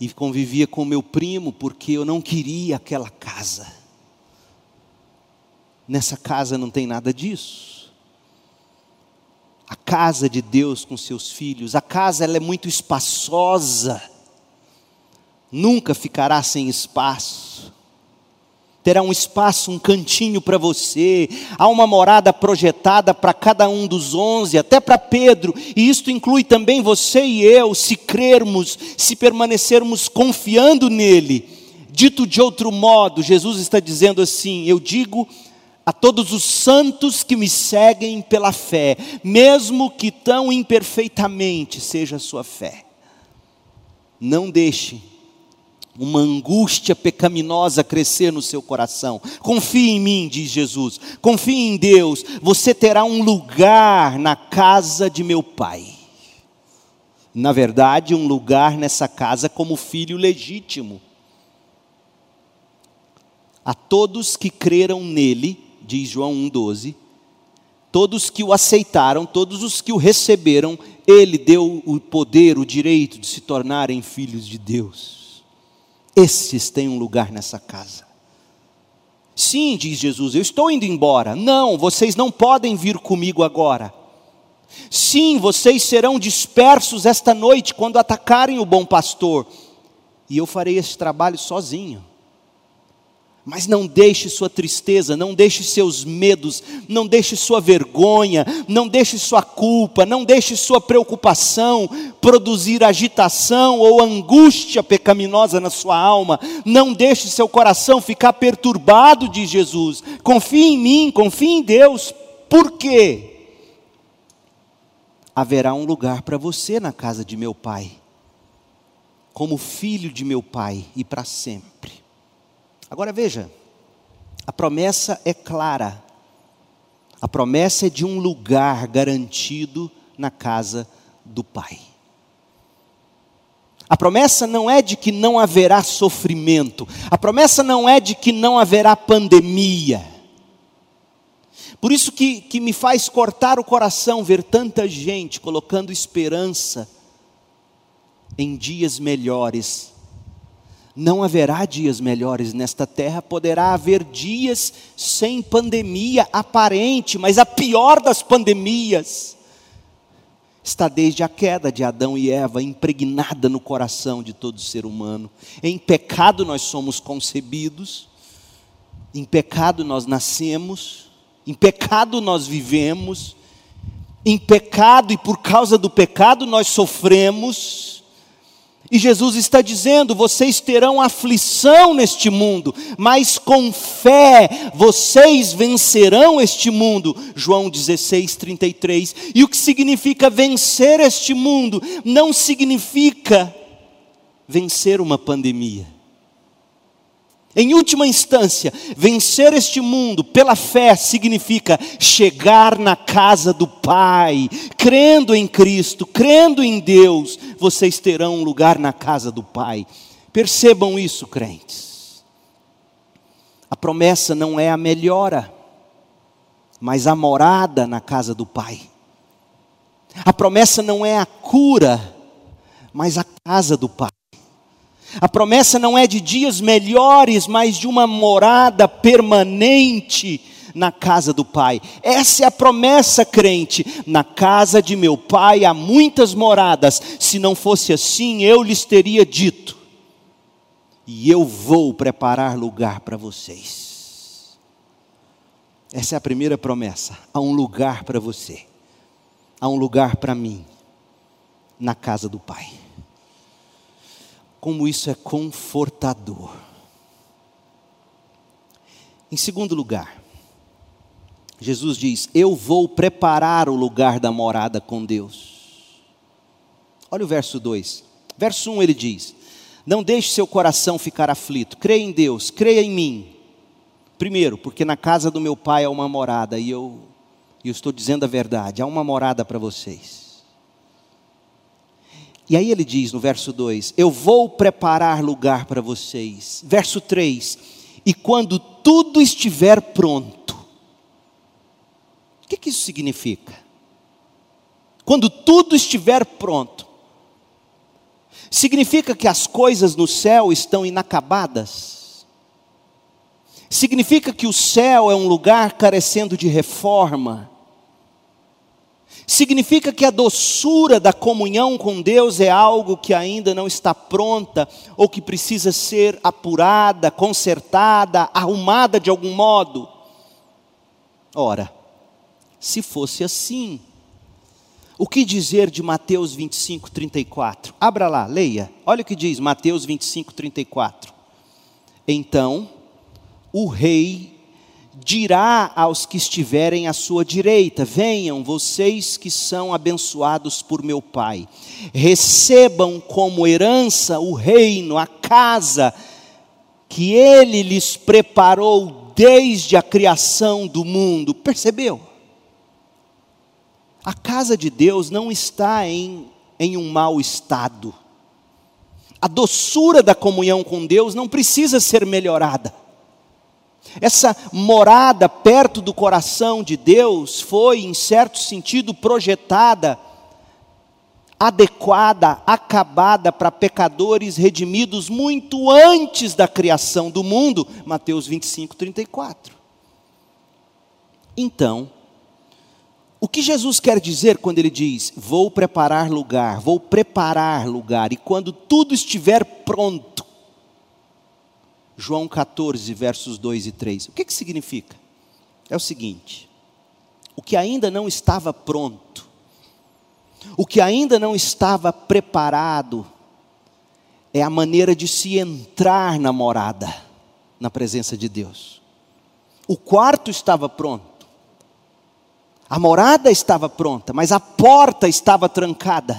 e convivia com meu primo, porque eu não queria aquela casa. Nessa casa não tem nada disso a casa de Deus com seus filhos. A casa ela é muito espaçosa. Nunca ficará sem espaço. Terá um espaço, um cantinho para você. Há uma morada projetada para cada um dos onze, até para Pedro. E isto inclui também você e eu, se crermos, se permanecermos confiando nele. Dito de outro modo, Jesus está dizendo assim: Eu digo a todos os santos que me seguem pela fé, mesmo que tão imperfeitamente seja a sua fé. Não deixe uma angústia pecaminosa crescer no seu coração. Confie em mim, diz Jesus. Confie em Deus. Você terá um lugar na casa de meu Pai. Na verdade, um lugar nessa casa como filho legítimo. A todos que creram nele, diz João 1,12, todos que o aceitaram, todos os que o receberam, ele deu o poder, o direito de se tornarem filhos de Deus. Esses têm um lugar nessa casa. Sim, diz Jesus, eu estou indo embora. Não, vocês não podem vir comigo agora. Sim, vocês serão dispersos esta noite quando atacarem o bom pastor. E eu farei esse trabalho sozinho. Mas não deixe sua tristeza, não deixe seus medos, não deixe sua vergonha, não deixe sua culpa, não deixe sua preocupação produzir agitação ou angústia pecaminosa na sua alma. Não deixe seu coração ficar perturbado, diz Jesus. Confie em mim, confie em Deus. Por quê? Haverá um lugar para você na casa de meu Pai, como filho de meu Pai e para sempre. Agora veja, a promessa é clara. A promessa é de um lugar garantido na casa do Pai. A promessa não é de que não haverá sofrimento, a promessa não é de que não haverá pandemia. Por isso que, que me faz cortar o coração ver tanta gente colocando esperança em dias melhores não haverá dias melhores nesta terra, poderá haver dias sem pandemia aparente, mas a pior das pandemias está desde a queda de Adão e Eva, impregnada no coração de todo ser humano. Em pecado nós somos concebidos, em pecado nós nascemos, em pecado nós vivemos, em pecado e por causa do pecado nós sofremos e Jesus está dizendo: vocês terão aflição neste mundo, mas com fé vocês vencerão este mundo. João 16, 33. E o que significa vencer este mundo? Não significa vencer uma pandemia em última instância, vencer este mundo pela fé significa chegar na casa do Pai, crendo em Cristo, crendo em Deus, vocês terão um lugar na casa do Pai. Percebam isso, crentes. A promessa não é a melhora, mas a morada na casa do Pai. A promessa não é a cura, mas a casa do Pai. A promessa não é de dias melhores, mas de uma morada permanente na casa do Pai. Essa é a promessa, crente. Na casa de meu Pai há muitas moradas. Se não fosse assim, eu lhes teria dito. E eu vou preparar lugar para vocês. Essa é a primeira promessa. Há um lugar para você. Há um lugar para mim. Na casa do Pai como isso é confortador. Em segundo lugar, Jesus diz: Eu vou preparar o lugar da morada com Deus. Olha o verso 2. Verso 1 ele diz: Não deixe seu coração ficar aflito, creia em Deus, creia em mim. Primeiro, porque na casa do meu pai há uma morada, e eu, eu estou dizendo a verdade, há uma morada para vocês. E aí ele diz no verso 2: Eu vou preparar lugar para vocês. Verso 3: E quando tudo estiver pronto. Que, que isso significa? Quando tudo estiver pronto. Significa que as coisas no céu estão inacabadas. Significa que o céu é um lugar carecendo de reforma significa que a doçura da comunhão com Deus é algo que ainda não está pronta ou que precisa ser apurada, consertada, arrumada de algum modo. Ora, se fosse assim, o que dizer de Mateus 25, 34? Abra lá, leia. Olha o que diz Mateus 25, 34. Então, o rei dirá aos que estiverem à sua direita: Venham, vocês que são abençoados por meu Pai, recebam como herança o reino, a casa que ele lhes preparou desde a criação do mundo. Percebeu? A casa de Deus não está em, em um mau estado. A doçura da comunhão com Deus não precisa ser melhorada. Essa morada perto do coração de Deus foi, em certo sentido, projetada, adequada, acabada para pecadores redimidos muito antes da criação do mundo. Mateus 25, 34. Então, o que Jesus quer dizer quando ele diz: Vou preparar lugar, vou preparar lugar, e quando tudo estiver pronto, João 14, versos 2 e 3. O que, que significa? É o seguinte: o que ainda não estava pronto, o que ainda não estava preparado, é a maneira de se entrar na morada, na presença de Deus. O quarto estava pronto, a morada estava pronta, mas a porta estava trancada.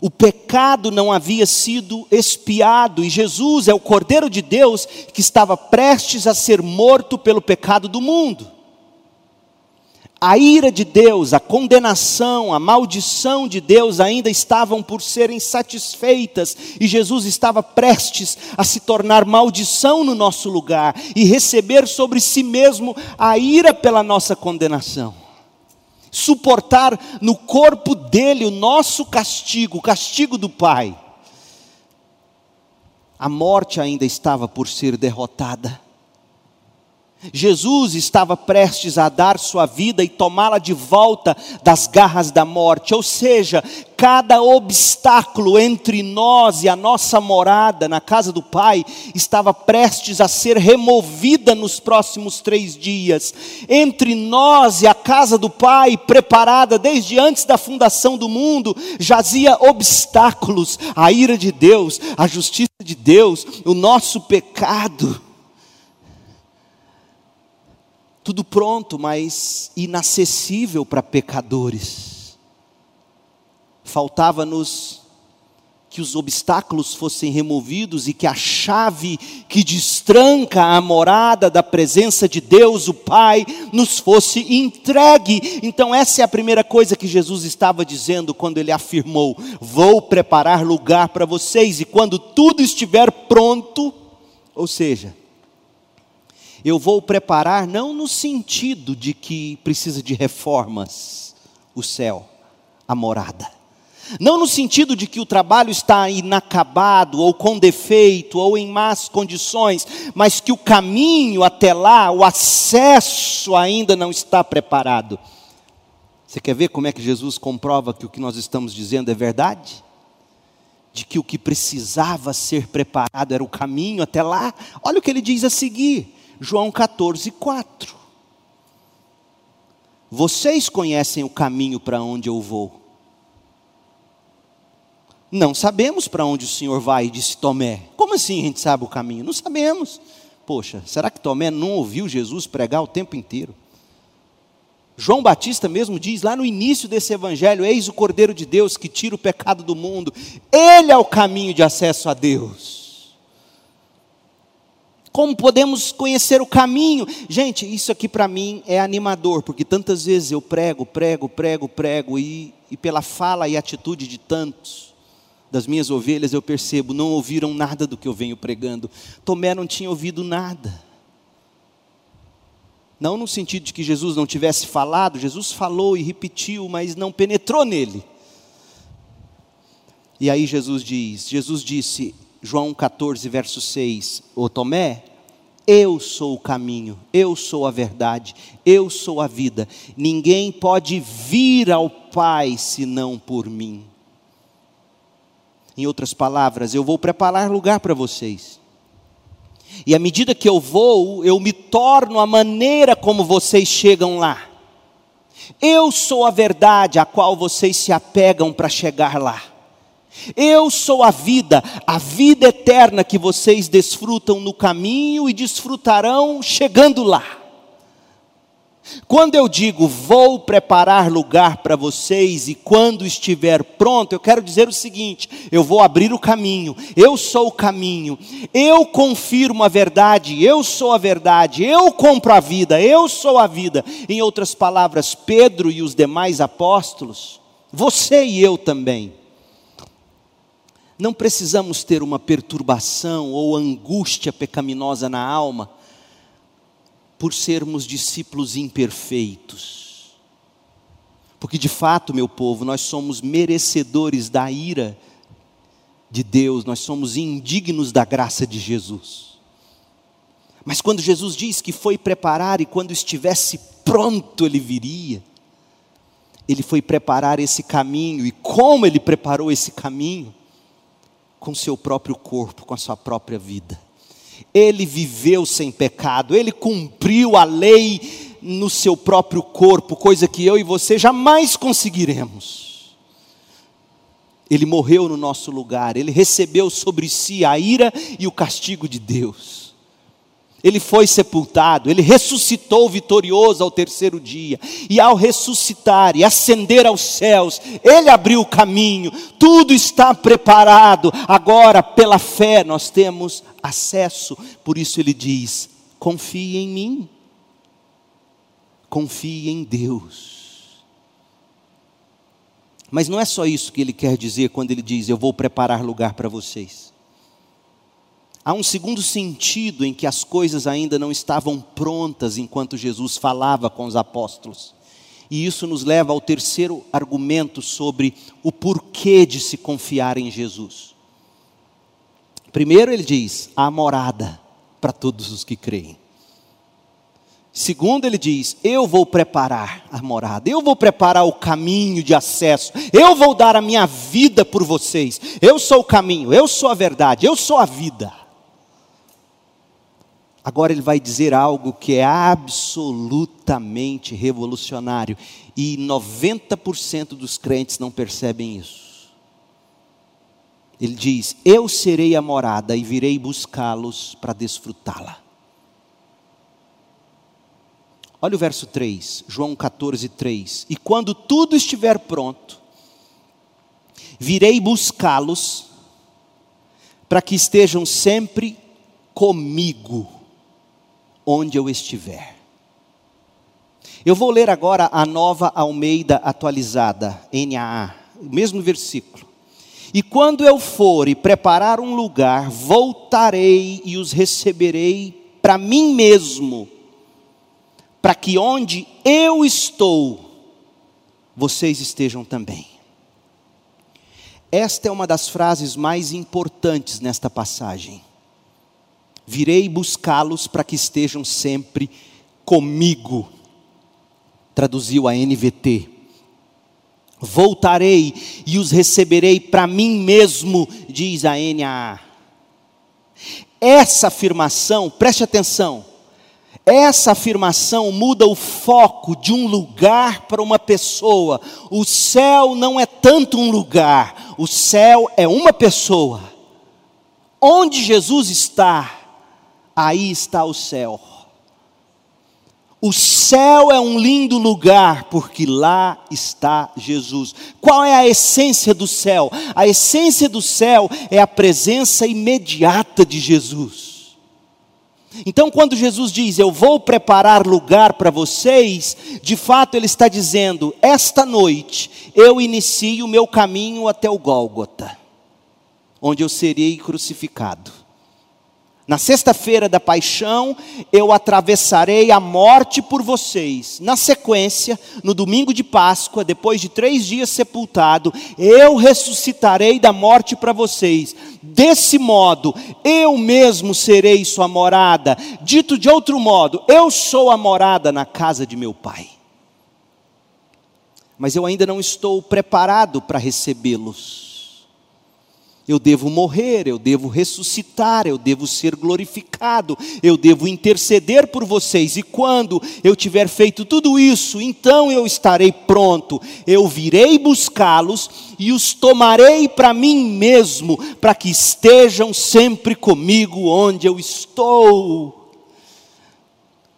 O pecado não havia sido expiado, e Jesus é o Cordeiro de Deus que estava prestes a ser morto pelo pecado do mundo a ira de Deus, a condenação, a maldição de Deus ainda estavam por serem satisfeitas, e Jesus estava prestes a se tornar maldição no nosso lugar e receber sobre si mesmo a ira pela nossa condenação. Suportar no corpo dele o nosso castigo, o castigo do Pai. A morte ainda estava por ser derrotada Jesus estava prestes a dar sua vida e tomá-la de volta das garras da morte, ou seja, cada obstáculo entre nós e a nossa morada na casa do Pai estava prestes a ser removida nos próximos três dias. Entre nós e a casa do Pai, preparada desde antes da fundação do mundo, jazia obstáculos, a ira de Deus, a justiça de Deus, o nosso pecado tudo pronto, mas inacessível para pecadores. Faltava-nos que os obstáculos fossem removidos e que a chave que destranca a morada da presença de Deus, o Pai, nos fosse entregue. Então, essa é a primeira coisa que Jesus estava dizendo quando ele afirmou: Vou preparar lugar para vocês, e quando tudo estiver pronto, ou seja, eu vou preparar não no sentido de que precisa de reformas o céu, a morada. Não no sentido de que o trabalho está inacabado, ou com defeito, ou em más condições, mas que o caminho até lá, o acesso ainda não está preparado. Você quer ver como é que Jesus comprova que o que nós estamos dizendo é verdade? De que o que precisava ser preparado era o caminho até lá? Olha o que ele diz a seguir. João 14, 4. Vocês conhecem o caminho para onde eu vou. Não sabemos para onde o Senhor vai, disse Tomé. Como assim a gente sabe o caminho? Não sabemos. Poxa, será que Tomé não ouviu Jesus pregar o tempo inteiro? João Batista mesmo diz lá no início desse evangelho: Eis o Cordeiro de Deus que tira o pecado do mundo. Ele é o caminho de acesso a Deus. Como podemos conhecer o caminho? Gente, isso aqui para mim é animador, porque tantas vezes eu prego, prego, prego, prego, e, e pela fala e atitude de tantos das minhas ovelhas eu percebo, não ouviram nada do que eu venho pregando. Tomé não tinha ouvido nada. Não no sentido de que Jesus não tivesse falado, Jesus falou e repetiu, mas não penetrou nele. E aí Jesus diz: Jesus disse, João 14, verso 6, ô Tomé, eu sou o caminho, eu sou a verdade, eu sou a vida. Ninguém pode vir ao Pai senão por mim. Em outras palavras, eu vou preparar lugar para vocês. E à medida que eu vou, eu me torno a maneira como vocês chegam lá. Eu sou a verdade a qual vocês se apegam para chegar lá. Eu sou a vida, a vida eterna que vocês desfrutam no caminho e desfrutarão chegando lá. Quando eu digo vou preparar lugar para vocês e quando estiver pronto, eu quero dizer o seguinte: eu vou abrir o caminho, eu sou o caminho, eu confirmo a verdade, eu sou a verdade, eu compro a vida, eu sou a vida. Em outras palavras, Pedro e os demais apóstolos, você e eu também não precisamos ter uma perturbação ou angústia pecaminosa na alma por sermos discípulos imperfeitos. Porque de fato, meu povo, nós somos merecedores da ira de Deus, nós somos indignos da graça de Jesus. Mas quando Jesus diz que foi preparar e quando estivesse pronto ele viria, ele foi preparar esse caminho, e como ele preparou esse caminho? Com seu próprio corpo, com a sua própria vida. Ele viveu sem pecado, ele cumpriu a lei no seu próprio corpo, coisa que eu e você jamais conseguiremos. Ele morreu no nosso lugar, ele recebeu sobre si a ira e o castigo de Deus. Ele foi sepultado, ele ressuscitou vitorioso ao terceiro dia, e ao ressuscitar e ascender aos céus, ele abriu o caminho, tudo está preparado, agora pela fé nós temos acesso, por isso ele diz: confie em mim, confie em Deus. Mas não é só isso que ele quer dizer quando ele diz: Eu vou preparar lugar para vocês. Há um segundo sentido em que as coisas ainda não estavam prontas enquanto Jesus falava com os apóstolos. E isso nos leva ao terceiro argumento sobre o porquê de se confiar em Jesus. Primeiro, ele diz: a morada para todos os que creem. Segundo, ele diz: Eu vou preparar a morada, eu vou preparar o caminho de acesso, eu vou dar a minha vida por vocês. Eu sou o caminho, eu sou a verdade, eu sou a vida. Agora ele vai dizer algo que é absolutamente revolucionário e 90% dos crentes não percebem isso. Ele diz: Eu serei a morada e virei buscá-los para desfrutá-la. Olha o verso 3, João 14, 3. E quando tudo estiver pronto, virei buscá-los para que estejam sempre comigo onde eu estiver. Eu vou ler agora a nova Almeida atualizada, NAA, o mesmo versículo. E quando eu for e preparar um lugar, voltarei e os receberei para mim mesmo, para que onde eu estou, vocês estejam também. Esta é uma das frases mais importantes nesta passagem virei buscá-los para que estejam sempre comigo. Traduziu a NVT. Voltarei e os receberei para mim mesmo, diz a NAA. Essa afirmação, preste atenção, essa afirmação muda o foco de um lugar para uma pessoa. O céu não é tanto um lugar, o céu é uma pessoa. Onde Jesus está, aí está o céu. O céu é um lindo lugar, porque lá está Jesus. Qual é a essência do céu? A essência do céu é a presença imediata de Jesus. Então, quando Jesus diz, Eu vou preparar lugar para vocês, de fato Ele está dizendo, Esta noite eu inicio o meu caminho até o Gólgota, onde eu serei crucificado. Na sexta-feira da paixão, eu atravessarei a morte por vocês. Na sequência, no domingo de Páscoa, depois de três dias sepultado, eu ressuscitarei da morte para vocês. Desse modo, eu mesmo serei sua morada. Dito de outro modo, eu sou a morada na casa de meu pai. Mas eu ainda não estou preparado para recebê-los eu devo morrer, eu devo ressuscitar, eu devo ser glorificado, eu devo interceder por vocês, e quando eu tiver feito tudo isso, então eu estarei pronto, eu virei buscá-los e os tomarei para mim mesmo, para que estejam sempre comigo onde eu estou,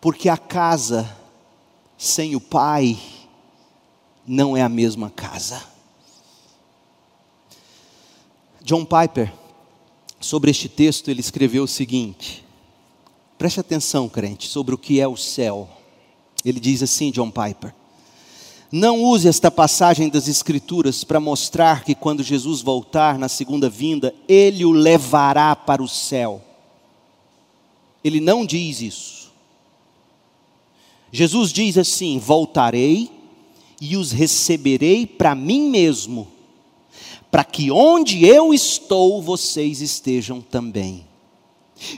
porque a casa sem o Pai não é a mesma casa. John Piper, sobre este texto, ele escreveu o seguinte: preste atenção, crente, sobre o que é o céu. Ele diz assim, John Piper: Não use esta passagem das Escrituras para mostrar que quando Jesus voltar na segunda vinda, ele o levará para o céu. Ele não diz isso. Jesus diz assim: Voltarei e os receberei para mim mesmo para que onde eu estou, vocês estejam também.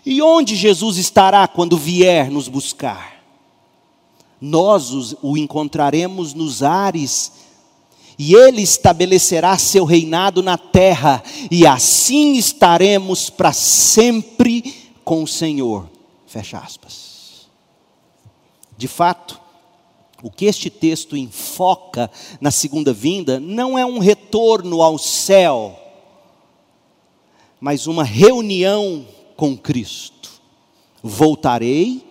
E onde Jesus estará quando vier nos buscar? Nós o encontraremos nos ares e ele estabelecerá seu reinado na terra, e assim estaremos para sempre com o Senhor. Fecha aspas. De fato, o que este texto enfoca na segunda vinda não é um retorno ao céu, mas uma reunião com Cristo. Voltarei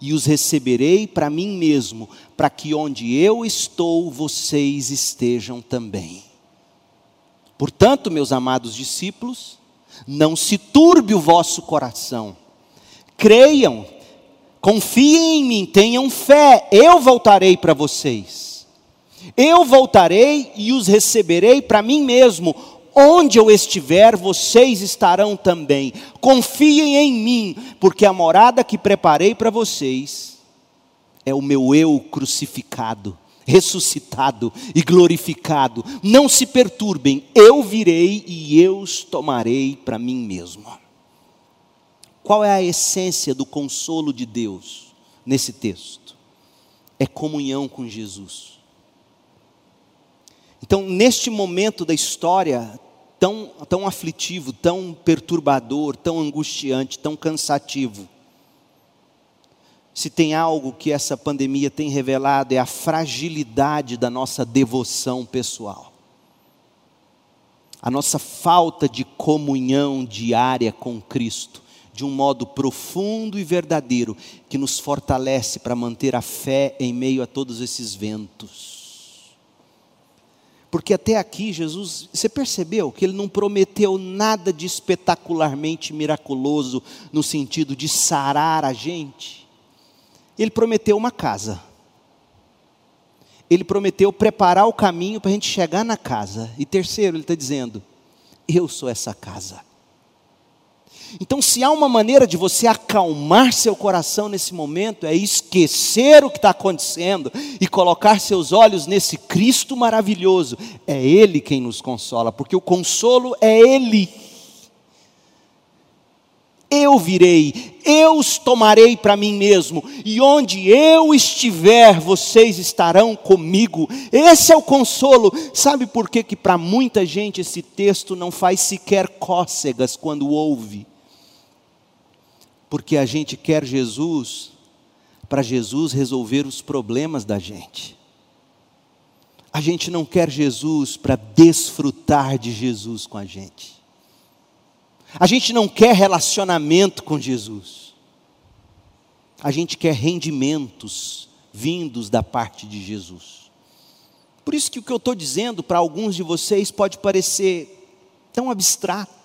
e os receberei para mim mesmo, para que onde eu estou, vocês estejam também. Portanto, meus amados discípulos, não se turbe o vosso coração, creiam, confiem em mim, tenham fé, eu voltarei para vocês. Eu voltarei e os receberei para mim mesmo, Onde eu estiver, vocês estarão também. Confiem em mim, porque a morada que preparei para vocês é o meu eu crucificado, ressuscitado e glorificado. Não se perturbem, eu virei e eu os tomarei para mim mesmo. Qual é a essência do consolo de Deus nesse texto? É comunhão com Jesus. Então, neste momento da história, tão, tão aflitivo, tão perturbador, tão angustiante, tão cansativo. Se tem algo que essa pandemia tem revelado é a fragilidade da nossa devoção pessoal. A nossa falta de comunhão diária com Cristo, de um modo profundo e verdadeiro, que nos fortalece para manter a fé em meio a todos esses ventos. Porque até aqui Jesus, você percebeu que ele não prometeu nada de espetacularmente miraculoso no sentido de sarar a gente. Ele prometeu uma casa. Ele prometeu preparar o caminho para a gente chegar na casa. E terceiro, ele está dizendo: Eu sou essa casa. Então, se há uma maneira de você acalmar seu coração nesse momento, é esquecer o que está acontecendo e colocar seus olhos nesse Cristo maravilhoso. É Ele quem nos consola, porque o consolo é Ele. Eu virei, eu os tomarei para mim mesmo, e onde eu estiver, vocês estarão comigo. Esse é o consolo. Sabe por que, que para muita gente esse texto não faz sequer cócegas quando ouve? Porque a gente quer Jesus para Jesus resolver os problemas da gente. A gente não quer Jesus para desfrutar de Jesus com a gente. A gente não quer relacionamento com Jesus. A gente quer rendimentos vindos da parte de Jesus. Por isso que o que eu estou dizendo para alguns de vocês pode parecer tão abstrato.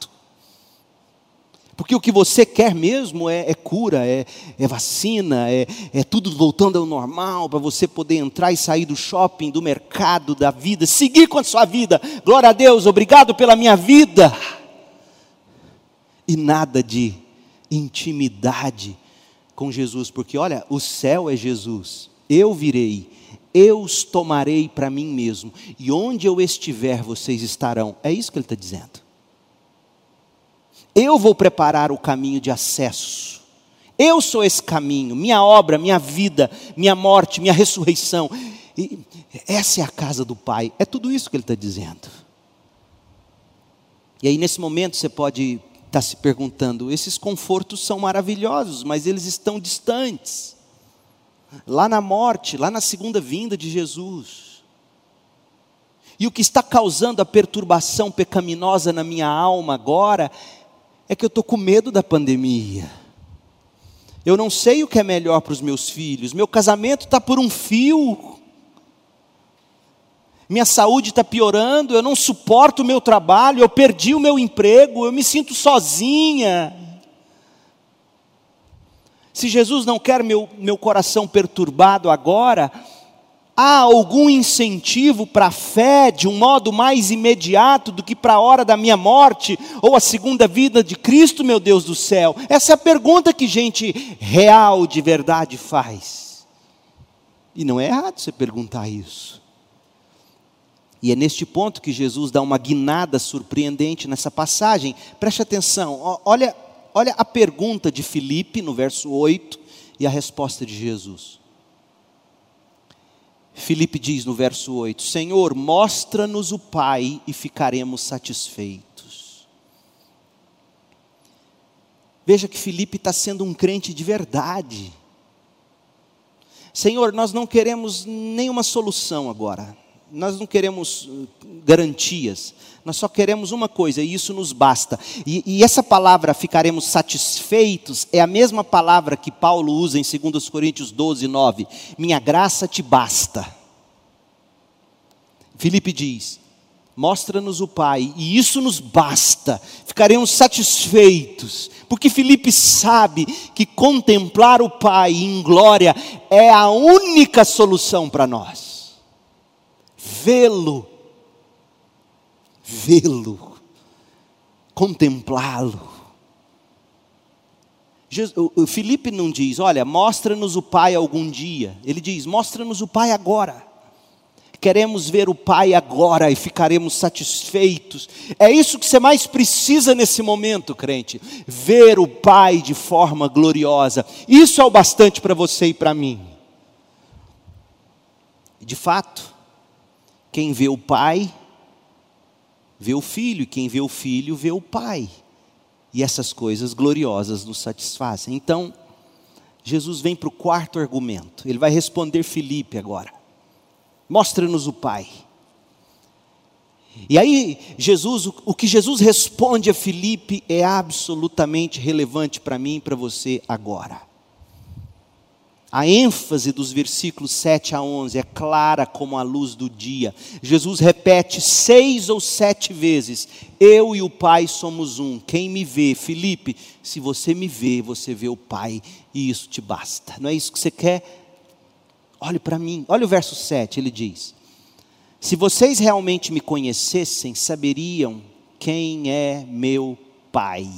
Porque o que você quer mesmo é, é cura, é, é vacina, é, é tudo voltando ao normal, para você poder entrar e sair do shopping, do mercado, da vida, seguir com a sua vida. Glória a Deus, obrigado pela minha vida. E nada de intimidade com Jesus, porque olha, o céu é Jesus, eu virei, eu os tomarei para mim mesmo, e onde eu estiver, vocês estarão. É isso que ele está dizendo. Eu vou preparar o caminho de acesso. Eu sou esse caminho, minha obra, minha vida, minha morte, minha ressurreição. E essa é a casa do Pai. É tudo isso que ele está dizendo. E aí, nesse momento, você pode estar se perguntando: esses confortos são maravilhosos, mas eles estão distantes. Lá na morte, lá na segunda vinda de Jesus. E o que está causando a perturbação pecaminosa na minha alma agora é que eu estou com medo da pandemia. Eu não sei o que é melhor para os meus filhos. Meu casamento está por um fio. Minha saúde está piorando. Eu não suporto o meu trabalho. Eu perdi o meu emprego. Eu me sinto sozinha. Se Jesus não quer meu, meu coração perturbado agora, há algum incentivo para a fé de um modo mais imediato do que para a hora da minha morte ou a segunda vida de Cristo, meu Deus do céu? Essa é a pergunta que gente real de verdade faz. E não é errado você perguntar isso. E é neste ponto que Jesus dá uma guinada surpreendente nessa passagem. Preste atenção, olha, olha a pergunta de Filipe no verso 8 e a resposta de Jesus. Filipe diz no verso 8: Senhor, mostra-nos o Pai e ficaremos satisfeitos. Veja que Filipe está sendo um crente de verdade. Senhor, nós não queremos nenhuma solução agora, nós não queremos uh, garantias, nós só queremos uma coisa e isso nos basta. E, e, essa palavra, ficaremos satisfeitos, é a mesma palavra que Paulo usa em 2 Coríntios 12, 9: Minha graça te basta. Filipe diz: Mostra-nos o Pai, e isso nos basta, ficaremos satisfeitos, porque Filipe sabe que contemplar o Pai em glória é a única solução para nós. Vê-lo, vê-lo, contemplá-lo. O Filipe não diz, olha, mostra-nos o Pai algum dia, ele diz, mostra-nos o Pai agora queremos ver o Pai agora e ficaremos satisfeitos. É isso que você mais precisa nesse momento, crente. Ver o Pai de forma gloriosa. Isso é o bastante para você e para mim. De fato, quem vê o Pai, vê o Filho, e quem vê o Filho, vê o Pai. E essas coisas gloriosas nos satisfazem. Então, Jesus vem para o quarto argumento. Ele vai responder Felipe agora. Mostra-nos o Pai. E aí, Jesus, o que Jesus responde a Filipe é absolutamente relevante para mim e para você agora. A ênfase dos versículos 7 a 11 é clara como a luz do dia. Jesus repete seis ou sete vezes: Eu e o Pai somos um. Quem me vê, Filipe, se você me vê, você vê o Pai, e isso te basta. Não é isso que você quer? Olhe para mim. Olha o verso 7, ele diz: Se vocês realmente me conhecessem, saberiam quem é meu Pai.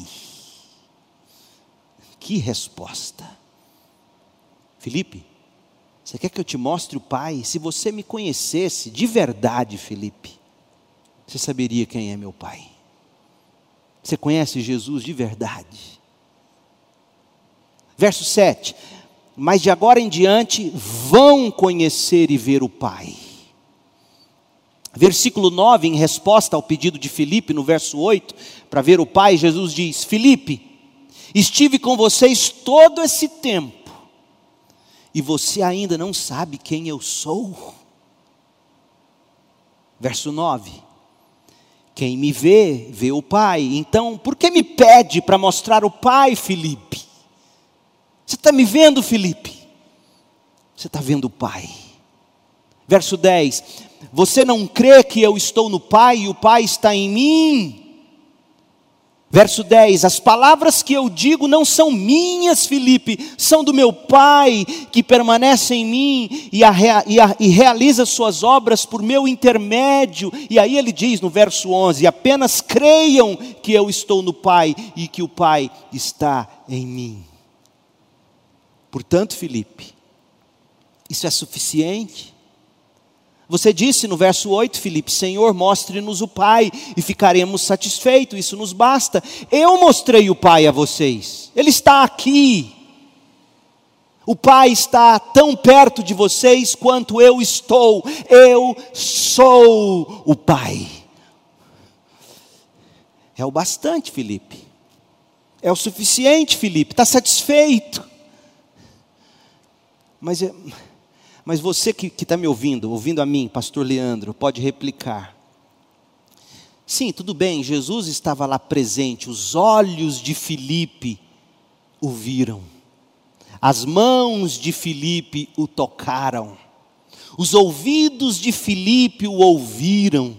Que resposta. Felipe, você quer que eu te mostre o Pai? Se você me conhecesse de verdade, Felipe, você saberia quem é meu Pai. Você conhece Jesus de verdade. Verso 7: mas de agora em diante vão conhecer e ver o Pai. Versículo 9, em resposta ao pedido de Filipe, no verso 8, para ver o Pai, Jesus diz: Filipe, estive com vocês todo esse tempo, e você ainda não sabe quem eu sou? Verso 9: Quem me vê, vê o Pai. Então, por que me pede para mostrar o Pai, Filipe? Você está me vendo, Felipe? Você está vendo o Pai. Verso 10: Você não crê que eu estou no Pai e o Pai está em mim? Verso 10: As palavras que eu digo não são minhas, Felipe, são do meu Pai que permanece em mim e, a, e, a, e realiza suas obras por meu intermédio. E aí ele diz no verso 11: Apenas creiam que eu estou no Pai e que o Pai está em mim. Portanto, Felipe, isso é suficiente? Você disse no verso 8, Felipe, Senhor, mostre-nos o Pai e ficaremos satisfeitos, isso nos basta. Eu mostrei o Pai a vocês, Ele está aqui. O Pai está tão perto de vocês quanto eu estou, eu sou o Pai. É o bastante, Felipe. É o suficiente, Felipe. Está satisfeito. Mas, é, mas você que está me ouvindo, ouvindo a mim, pastor Leandro, pode replicar. Sim, tudo bem, Jesus estava lá presente, os olhos de Filipe o viram, as mãos de Filipe o tocaram, os ouvidos de Filipe o ouviram,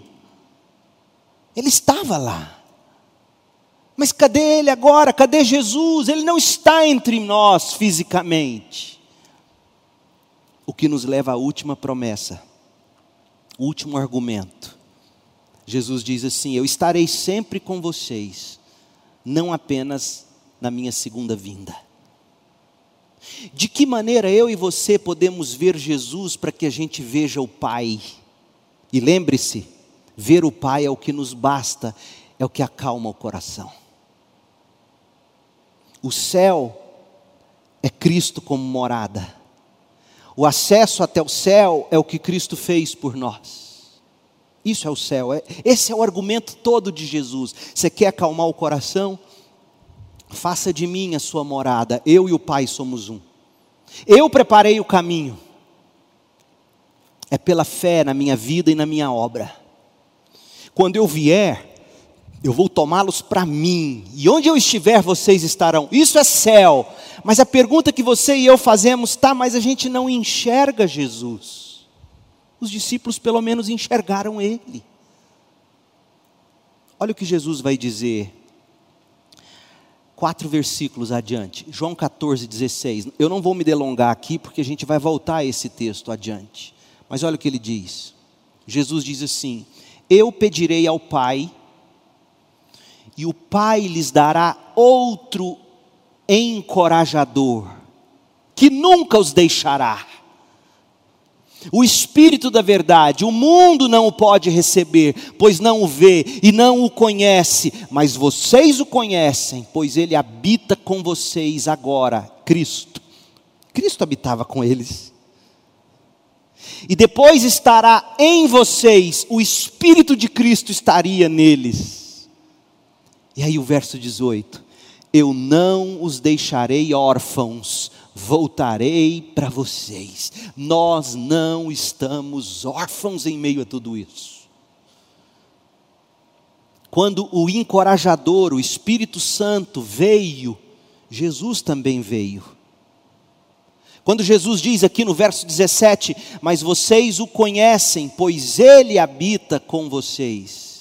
ele estava lá. Mas cadê ele agora? Cadê Jesus? Ele não está entre nós fisicamente. O que nos leva à última promessa, último argumento. Jesus diz assim: Eu estarei sempre com vocês, não apenas na minha segunda vinda. De que maneira eu e você podemos ver Jesus para que a gente veja o Pai? E lembre-se, ver o Pai é o que nos basta, é o que acalma o coração. O céu é Cristo como morada. O acesso até o céu é o que Cristo fez por nós. Isso é o céu. É, esse é o argumento todo de Jesus. Você quer acalmar o coração? Faça de mim a sua morada. Eu e o Pai somos um. Eu preparei o caminho. É pela fé na minha vida e na minha obra. Quando eu vier, eu vou tomá-los para mim, e onde eu estiver, vocês estarão. Isso é céu. Mas a pergunta que você e eu fazemos, tá, mas a gente não enxerga Jesus. Os discípulos pelo menos enxergaram Ele. Olha o que Jesus vai dizer. Quatro versículos adiante, João 14, 16. Eu não vou me delongar aqui, porque a gente vai voltar a esse texto adiante. Mas olha o que ele diz. Jesus diz assim: Eu pedirei ao Pai, e o Pai lhes dará outro encorajador, que nunca os deixará. O Espírito da Verdade, o mundo não o pode receber, pois não o vê e não o conhece, mas vocês o conhecem, pois ele habita com vocês agora, Cristo. Cristo habitava com eles. E depois estará em vocês, o Espírito de Cristo estaria neles. E aí o verso 18: Eu não os deixarei órfãos, voltarei para vocês. Nós não estamos órfãos em meio a tudo isso. Quando o encorajador, o Espírito Santo veio, Jesus também veio. Quando Jesus diz aqui no verso 17: Mas vocês o conhecem, pois ele habita com vocês.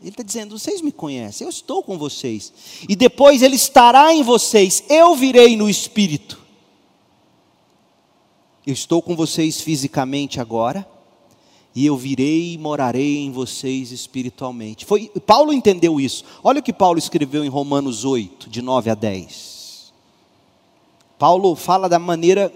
Ele está dizendo: vocês me conhecem, eu estou com vocês. E depois ele estará em vocês, eu virei no espírito. Eu estou com vocês fisicamente agora, e eu virei e morarei em vocês espiritualmente. Foi, Paulo entendeu isso. Olha o que Paulo escreveu em Romanos 8, de 9 a 10. Paulo fala da maneira,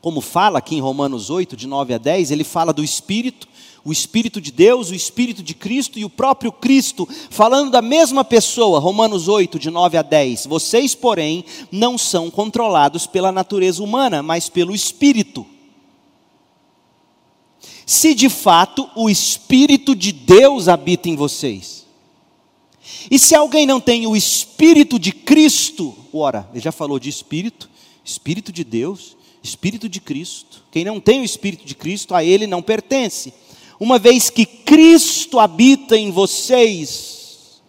como fala aqui em Romanos 8, de 9 a 10, ele fala do espírito o Espírito de Deus, o Espírito de Cristo e o próprio Cristo, falando da mesma pessoa, Romanos 8, de 9 a 10. Vocês, porém, não são controlados pela natureza humana, mas pelo Espírito. Se de fato o Espírito de Deus habita em vocês. E se alguém não tem o Espírito de Cristo, ora, ele já falou de Espírito, Espírito de Deus, Espírito de Cristo. Quem não tem o Espírito de Cristo, a ele não pertence uma vez que Cristo habita em vocês,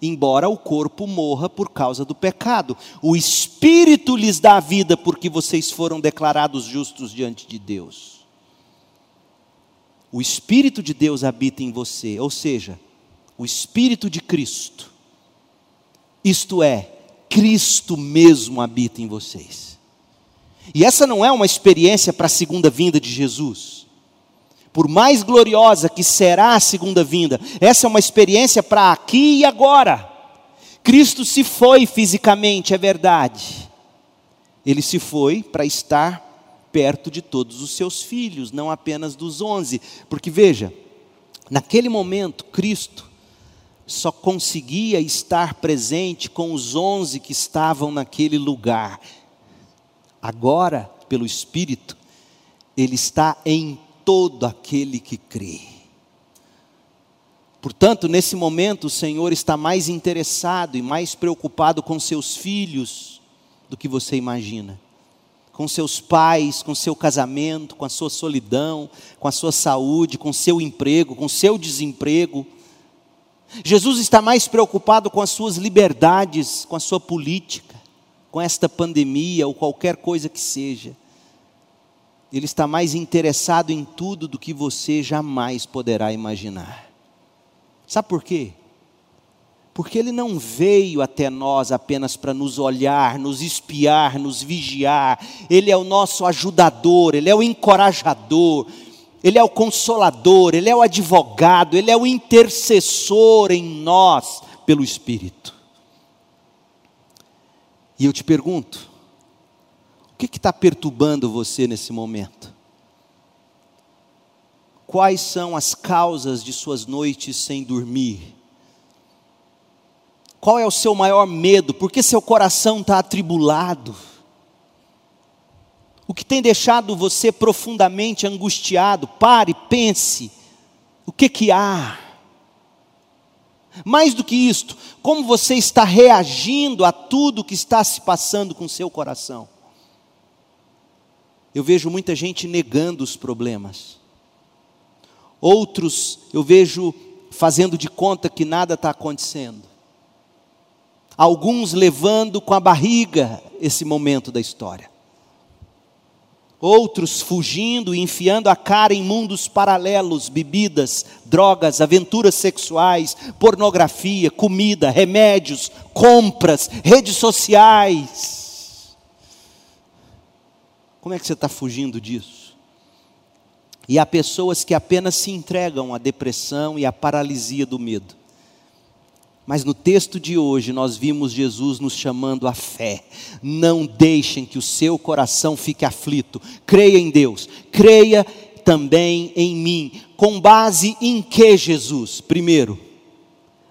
embora o corpo morra por causa do pecado, o Espírito lhes dá vida porque vocês foram declarados justos diante de Deus. O Espírito de Deus habita em você, ou seja, o Espírito de Cristo, isto é, Cristo mesmo habita em vocês. E essa não é uma experiência para a segunda vinda de Jesus por mais gloriosa que será a segunda vinda, essa é uma experiência para aqui e agora. Cristo se foi fisicamente, é verdade. Ele se foi para estar perto de todos os seus filhos, não apenas dos onze. Porque veja, naquele momento, Cristo só conseguia estar presente com os onze que estavam naquele lugar. Agora, pelo Espírito, Ele está em todo aquele que crê. Portanto, nesse momento, o Senhor está mais interessado e mais preocupado com seus filhos do que você imagina. Com seus pais, com seu casamento, com a sua solidão, com a sua saúde, com seu emprego, com seu desemprego. Jesus está mais preocupado com as suas liberdades, com a sua política, com esta pandemia ou qualquer coisa que seja. Ele está mais interessado em tudo do que você jamais poderá imaginar. Sabe por quê? Porque Ele não veio até nós apenas para nos olhar, nos espiar, nos vigiar. Ele é o nosso ajudador, Ele é o encorajador, Ele é o consolador, Ele é o advogado, Ele é o intercessor em nós pelo Espírito. E eu te pergunto, o que está perturbando você nesse momento? Quais são as causas de suas noites sem dormir? Qual é o seu maior medo? Por que seu coração está atribulado? O que tem deixado você profundamente angustiado? Pare, pense. O que que há? Mais do que isto, como você está reagindo a tudo que está se passando com seu coração? Eu vejo muita gente negando os problemas. Outros eu vejo fazendo de conta que nada está acontecendo. Alguns levando com a barriga esse momento da história. Outros fugindo e enfiando a cara em mundos paralelos, bebidas, drogas, aventuras sexuais, pornografia, comida, remédios, compras, redes sociais. Como é que você está fugindo disso? E há pessoas que apenas se entregam à depressão e à paralisia do medo. Mas no texto de hoje nós vimos Jesus nos chamando à fé. Não deixem que o seu coração fique aflito. Creia em Deus. Creia também em mim. Com base em que Jesus? Primeiro,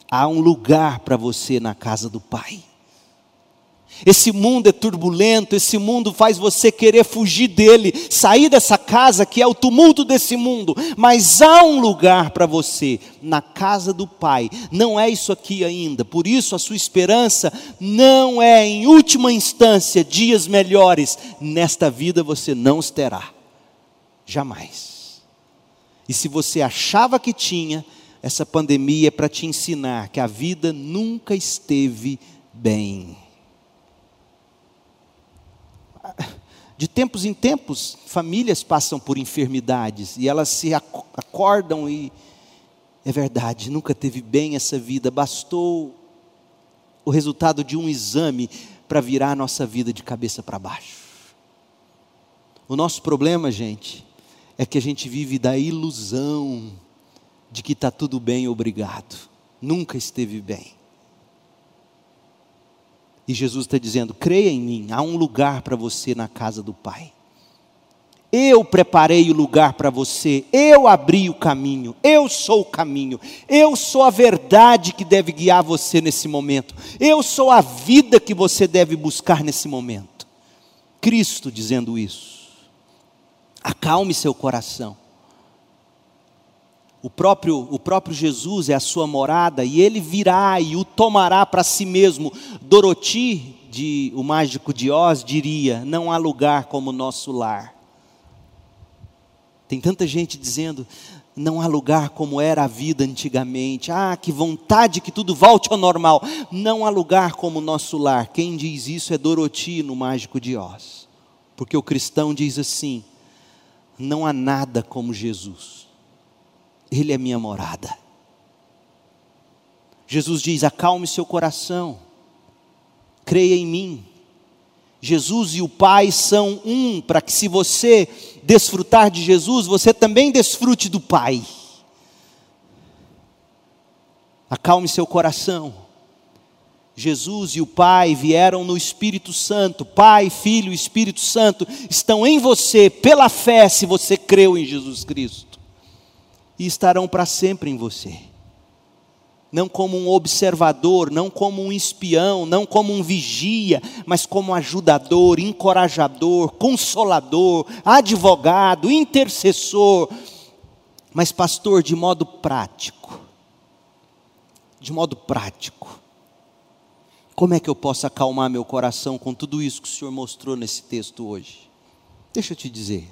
há um lugar para você na casa do Pai. Esse mundo é turbulento, esse mundo faz você querer fugir dele, sair dessa casa que é o tumulto desse mundo, mas há um lugar para você, na casa do Pai, não é isso aqui ainda, por isso a sua esperança não é, em última instância, dias melhores, nesta vida você não os terá, jamais. E se você achava que tinha, essa pandemia é para te ensinar que a vida nunca esteve bem. De tempos em tempos, famílias passam por enfermidades e elas se acordam e é verdade, nunca teve bem essa vida, bastou o resultado de um exame para virar a nossa vida de cabeça para baixo. O nosso problema, gente, é que a gente vive da ilusão de que está tudo bem, obrigado. Nunca esteve bem. E Jesus está dizendo: creia em mim, há um lugar para você na casa do Pai. Eu preparei o lugar para você, eu abri o caminho, eu sou o caminho, eu sou a verdade que deve guiar você nesse momento, eu sou a vida que você deve buscar nesse momento. Cristo dizendo isso. Acalme seu coração. O próprio, o próprio Jesus é a sua morada e ele virá e o tomará para si mesmo. Doroti, de, o mágico de Oz, diria: Não há lugar como nosso lar. Tem tanta gente dizendo: Não há lugar como era a vida antigamente. Ah, que vontade que tudo volte ao normal. Não há lugar como nosso lar. Quem diz isso é Doroti no mágico de Oz. Porque o cristão diz assim: Não há nada como Jesus. Ele é minha morada. Jesus diz: acalme seu coração, creia em mim. Jesus e o Pai são um, para que se você desfrutar de Jesus, você também desfrute do Pai. Acalme seu coração. Jesus e o Pai vieram no Espírito Santo, Pai, Filho Espírito Santo estão em você pela fé, se você creu em Jesus Cristo e estarão para sempre em você. Não como um observador, não como um espião, não como um vigia, mas como ajudador, encorajador, consolador, advogado, intercessor. Mas, pastor, de modo prático. De modo prático. Como é que eu posso acalmar meu coração com tudo isso que o Senhor mostrou nesse texto hoje? Deixa eu te dizer.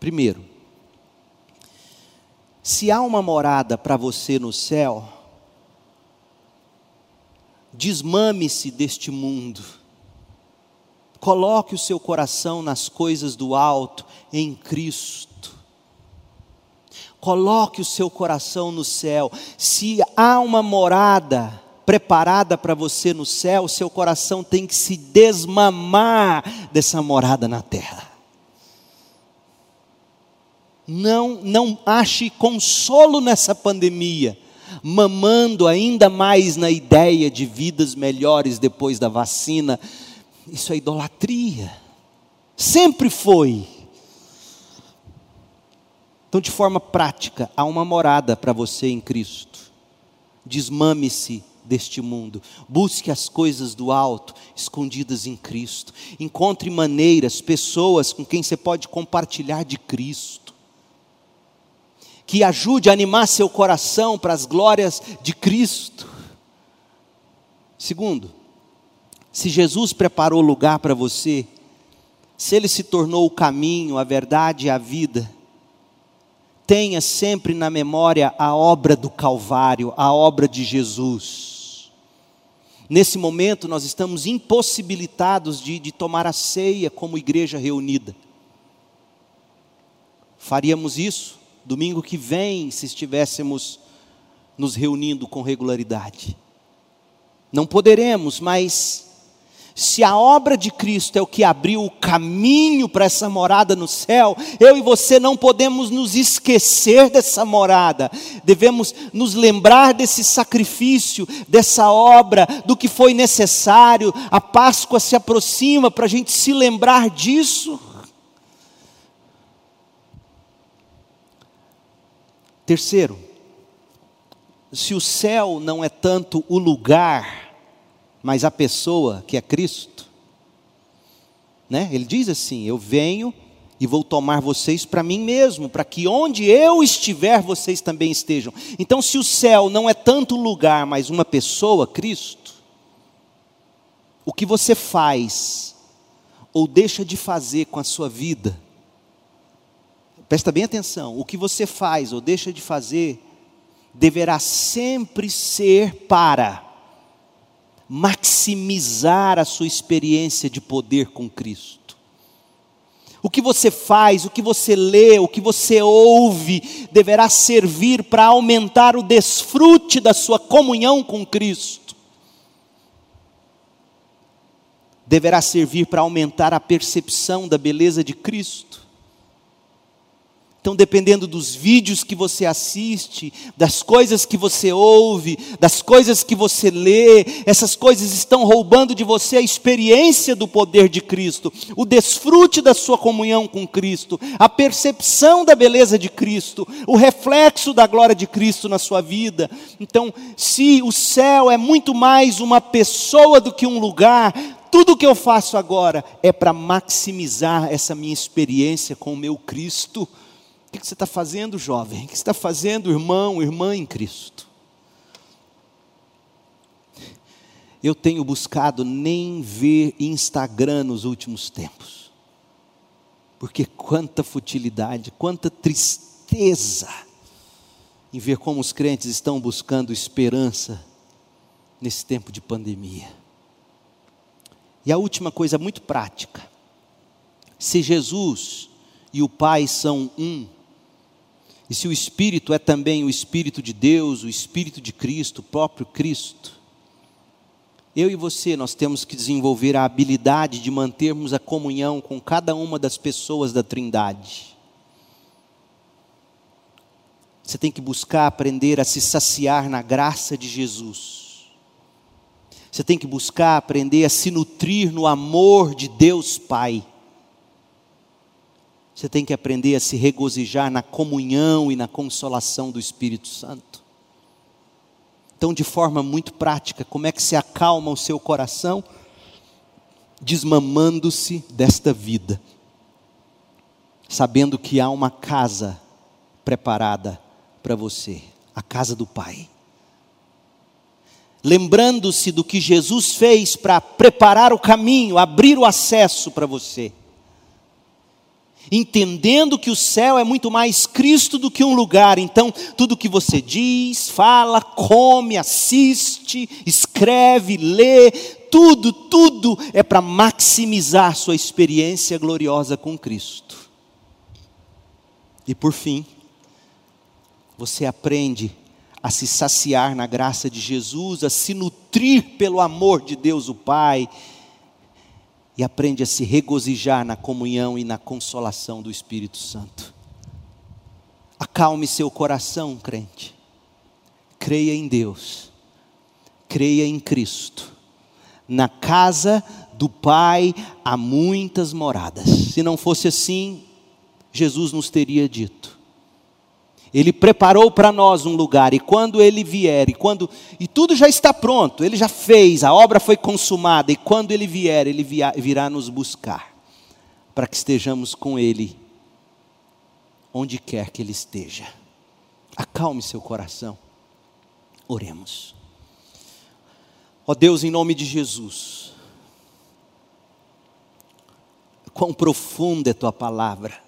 Primeiro, se há uma morada para você no céu, desmame-se deste mundo. Coloque o seu coração nas coisas do alto, em Cristo. Coloque o seu coração no céu. Se há uma morada preparada para você no céu, seu coração tem que se desmamar dessa morada na terra não, não ache consolo nessa pandemia, mamando ainda mais na ideia de vidas melhores depois da vacina. Isso é idolatria. Sempre foi. Então, de forma prática, há uma morada para você em Cristo. Desmame-se deste mundo. Busque as coisas do alto, escondidas em Cristo. Encontre maneiras, pessoas com quem você pode compartilhar de Cristo. Que ajude a animar seu coração para as glórias de Cristo. Segundo, se Jesus preparou lugar para você, se Ele se tornou o caminho, a verdade e a vida, tenha sempre na memória a obra do Calvário, a obra de Jesus. Nesse momento, nós estamos impossibilitados de, de tomar a ceia como igreja reunida. Faríamos isso domingo que vem, se estivéssemos nos reunindo com regularidade. Não poderemos, mas se a obra de Cristo é o que abriu o caminho para essa morada no céu, eu e você não podemos nos esquecer dessa morada, devemos nos lembrar desse sacrifício, dessa obra, do que foi necessário. A Páscoa se aproxima para a gente se lembrar disso. Terceiro, se o céu não é tanto o lugar, mas a pessoa que é Cristo, né? Ele diz assim: Eu venho e vou tomar vocês para mim mesmo, para que onde eu estiver vocês também estejam. Então, se o céu não é tanto lugar, mas uma pessoa, Cristo, o que você faz ou deixa de fazer com a sua vida, presta bem atenção, o que você faz ou deixa de fazer, deverá sempre ser para maximizar a sua experiência de poder com Cristo. O que você faz, o que você lê, o que você ouve, deverá servir para aumentar o desfrute da sua comunhão com Cristo. Deverá servir para aumentar a percepção da beleza de Cristo então, dependendo dos vídeos que você assiste, das coisas que você ouve, das coisas que você lê, essas coisas estão roubando de você a experiência do poder de Cristo, o desfrute da sua comunhão com Cristo, a percepção da beleza de Cristo, o reflexo da glória de Cristo na sua vida. Então, se o céu é muito mais uma pessoa do que um lugar, tudo que eu faço agora é para maximizar essa minha experiência com o meu Cristo. O que você está fazendo, jovem? O que você está fazendo, irmão, irmã em Cristo? Eu tenho buscado nem ver Instagram nos últimos tempos, porque quanta futilidade, quanta tristeza em ver como os crentes estão buscando esperança nesse tempo de pandemia. E a última coisa muito prática: se Jesus e o Pai são um, e se o Espírito é também o Espírito de Deus, o Espírito de Cristo, o próprio Cristo, eu e você, nós temos que desenvolver a habilidade de mantermos a comunhão com cada uma das pessoas da Trindade. Você tem que buscar aprender a se saciar na graça de Jesus. Você tem que buscar aprender a se nutrir no amor de Deus Pai. Você tem que aprender a se regozijar na comunhão e na consolação do Espírito Santo. Então, de forma muito prática, como é que se acalma o seu coração? Desmamando-se desta vida, sabendo que há uma casa preparada para você a casa do Pai. Lembrando-se do que Jesus fez para preparar o caminho, abrir o acesso para você entendendo que o céu é muito mais Cristo do que um lugar. Então, tudo que você diz, fala, come, assiste, escreve, lê, tudo, tudo é para maximizar sua experiência gloriosa com Cristo. E por fim, você aprende a se saciar na graça de Jesus, a se nutrir pelo amor de Deus o Pai e aprende a se regozijar na comunhão e na consolação do Espírito Santo. Acalme seu coração, crente. Creia em Deus. Creia em Cristo. Na casa do Pai há muitas moradas. Se não fosse assim, Jesus nos teria dito: Ele preparou para nós um lugar, e quando Ele vier, e quando e tudo já está pronto, Ele já fez, a obra foi consumada, e quando Ele vier, Ele virá nos buscar, para que estejamos com Ele, onde quer que Ele esteja. Acalme seu coração, oremos. Ó Deus, em nome de Jesus, quão profunda é tua palavra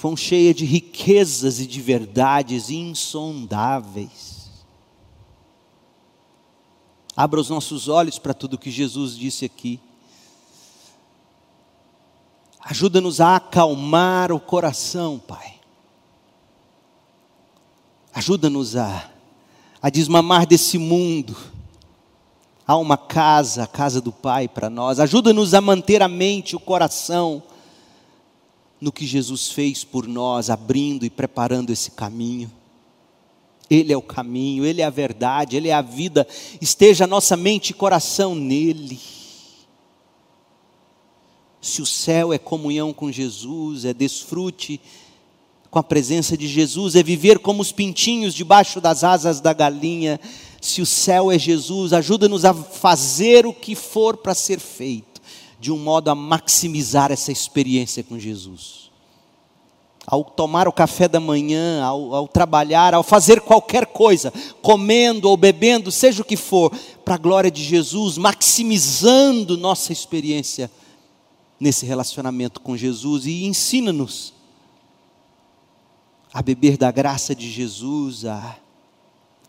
quão cheia de riquezas e de verdades insondáveis. Abra os nossos olhos para tudo que Jesus disse aqui. Ajuda-nos a acalmar o coração, Pai. Ajuda-nos a, a desmamar desse mundo. Há uma casa, a casa do Pai para nós. Ajuda-nos a manter a mente, o coração no que Jesus fez por nós, abrindo e preparando esse caminho. Ele é o caminho, Ele é a verdade, Ele é a vida. Esteja nossa mente e coração nele. Se o céu é comunhão com Jesus, é desfrute com a presença de Jesus, é viver como os pintinhos debaixo das asas da galinha. Se o céu é Jesus, ajuda-nos a fazer o que for para ser feito de um modo a maximizar essa experiência com Jesus. Ao tomar o café da manhã, ao, ao trabalhar, ao fazer qualquer coisa, comendo ou bebendo, seja o que for, para a glória de Jesus, maximizando nossa experiência nesse relacionamento com Jesus e ensina-nos a beber da graça de Jesus, a,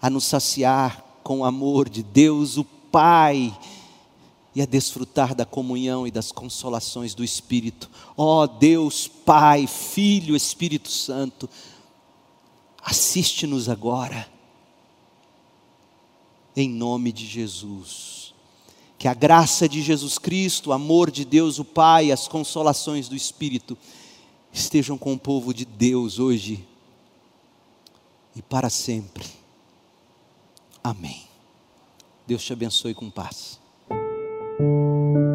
a nos saciar com o amor de Deus, o Pai e a desfrutar da comunhão e das consolações do Espírito. Ó oh, Deus, Pai, Filho, Espírito Santo, assiste-nos agora, em nome de Jesus. Que a graça de Jesus Cristo, o amor de Deus, o Pai, as consolações do Espírito estejam com o povo de Deus hoje e para sempre. Amém. Deus te abençoe com paz. thank you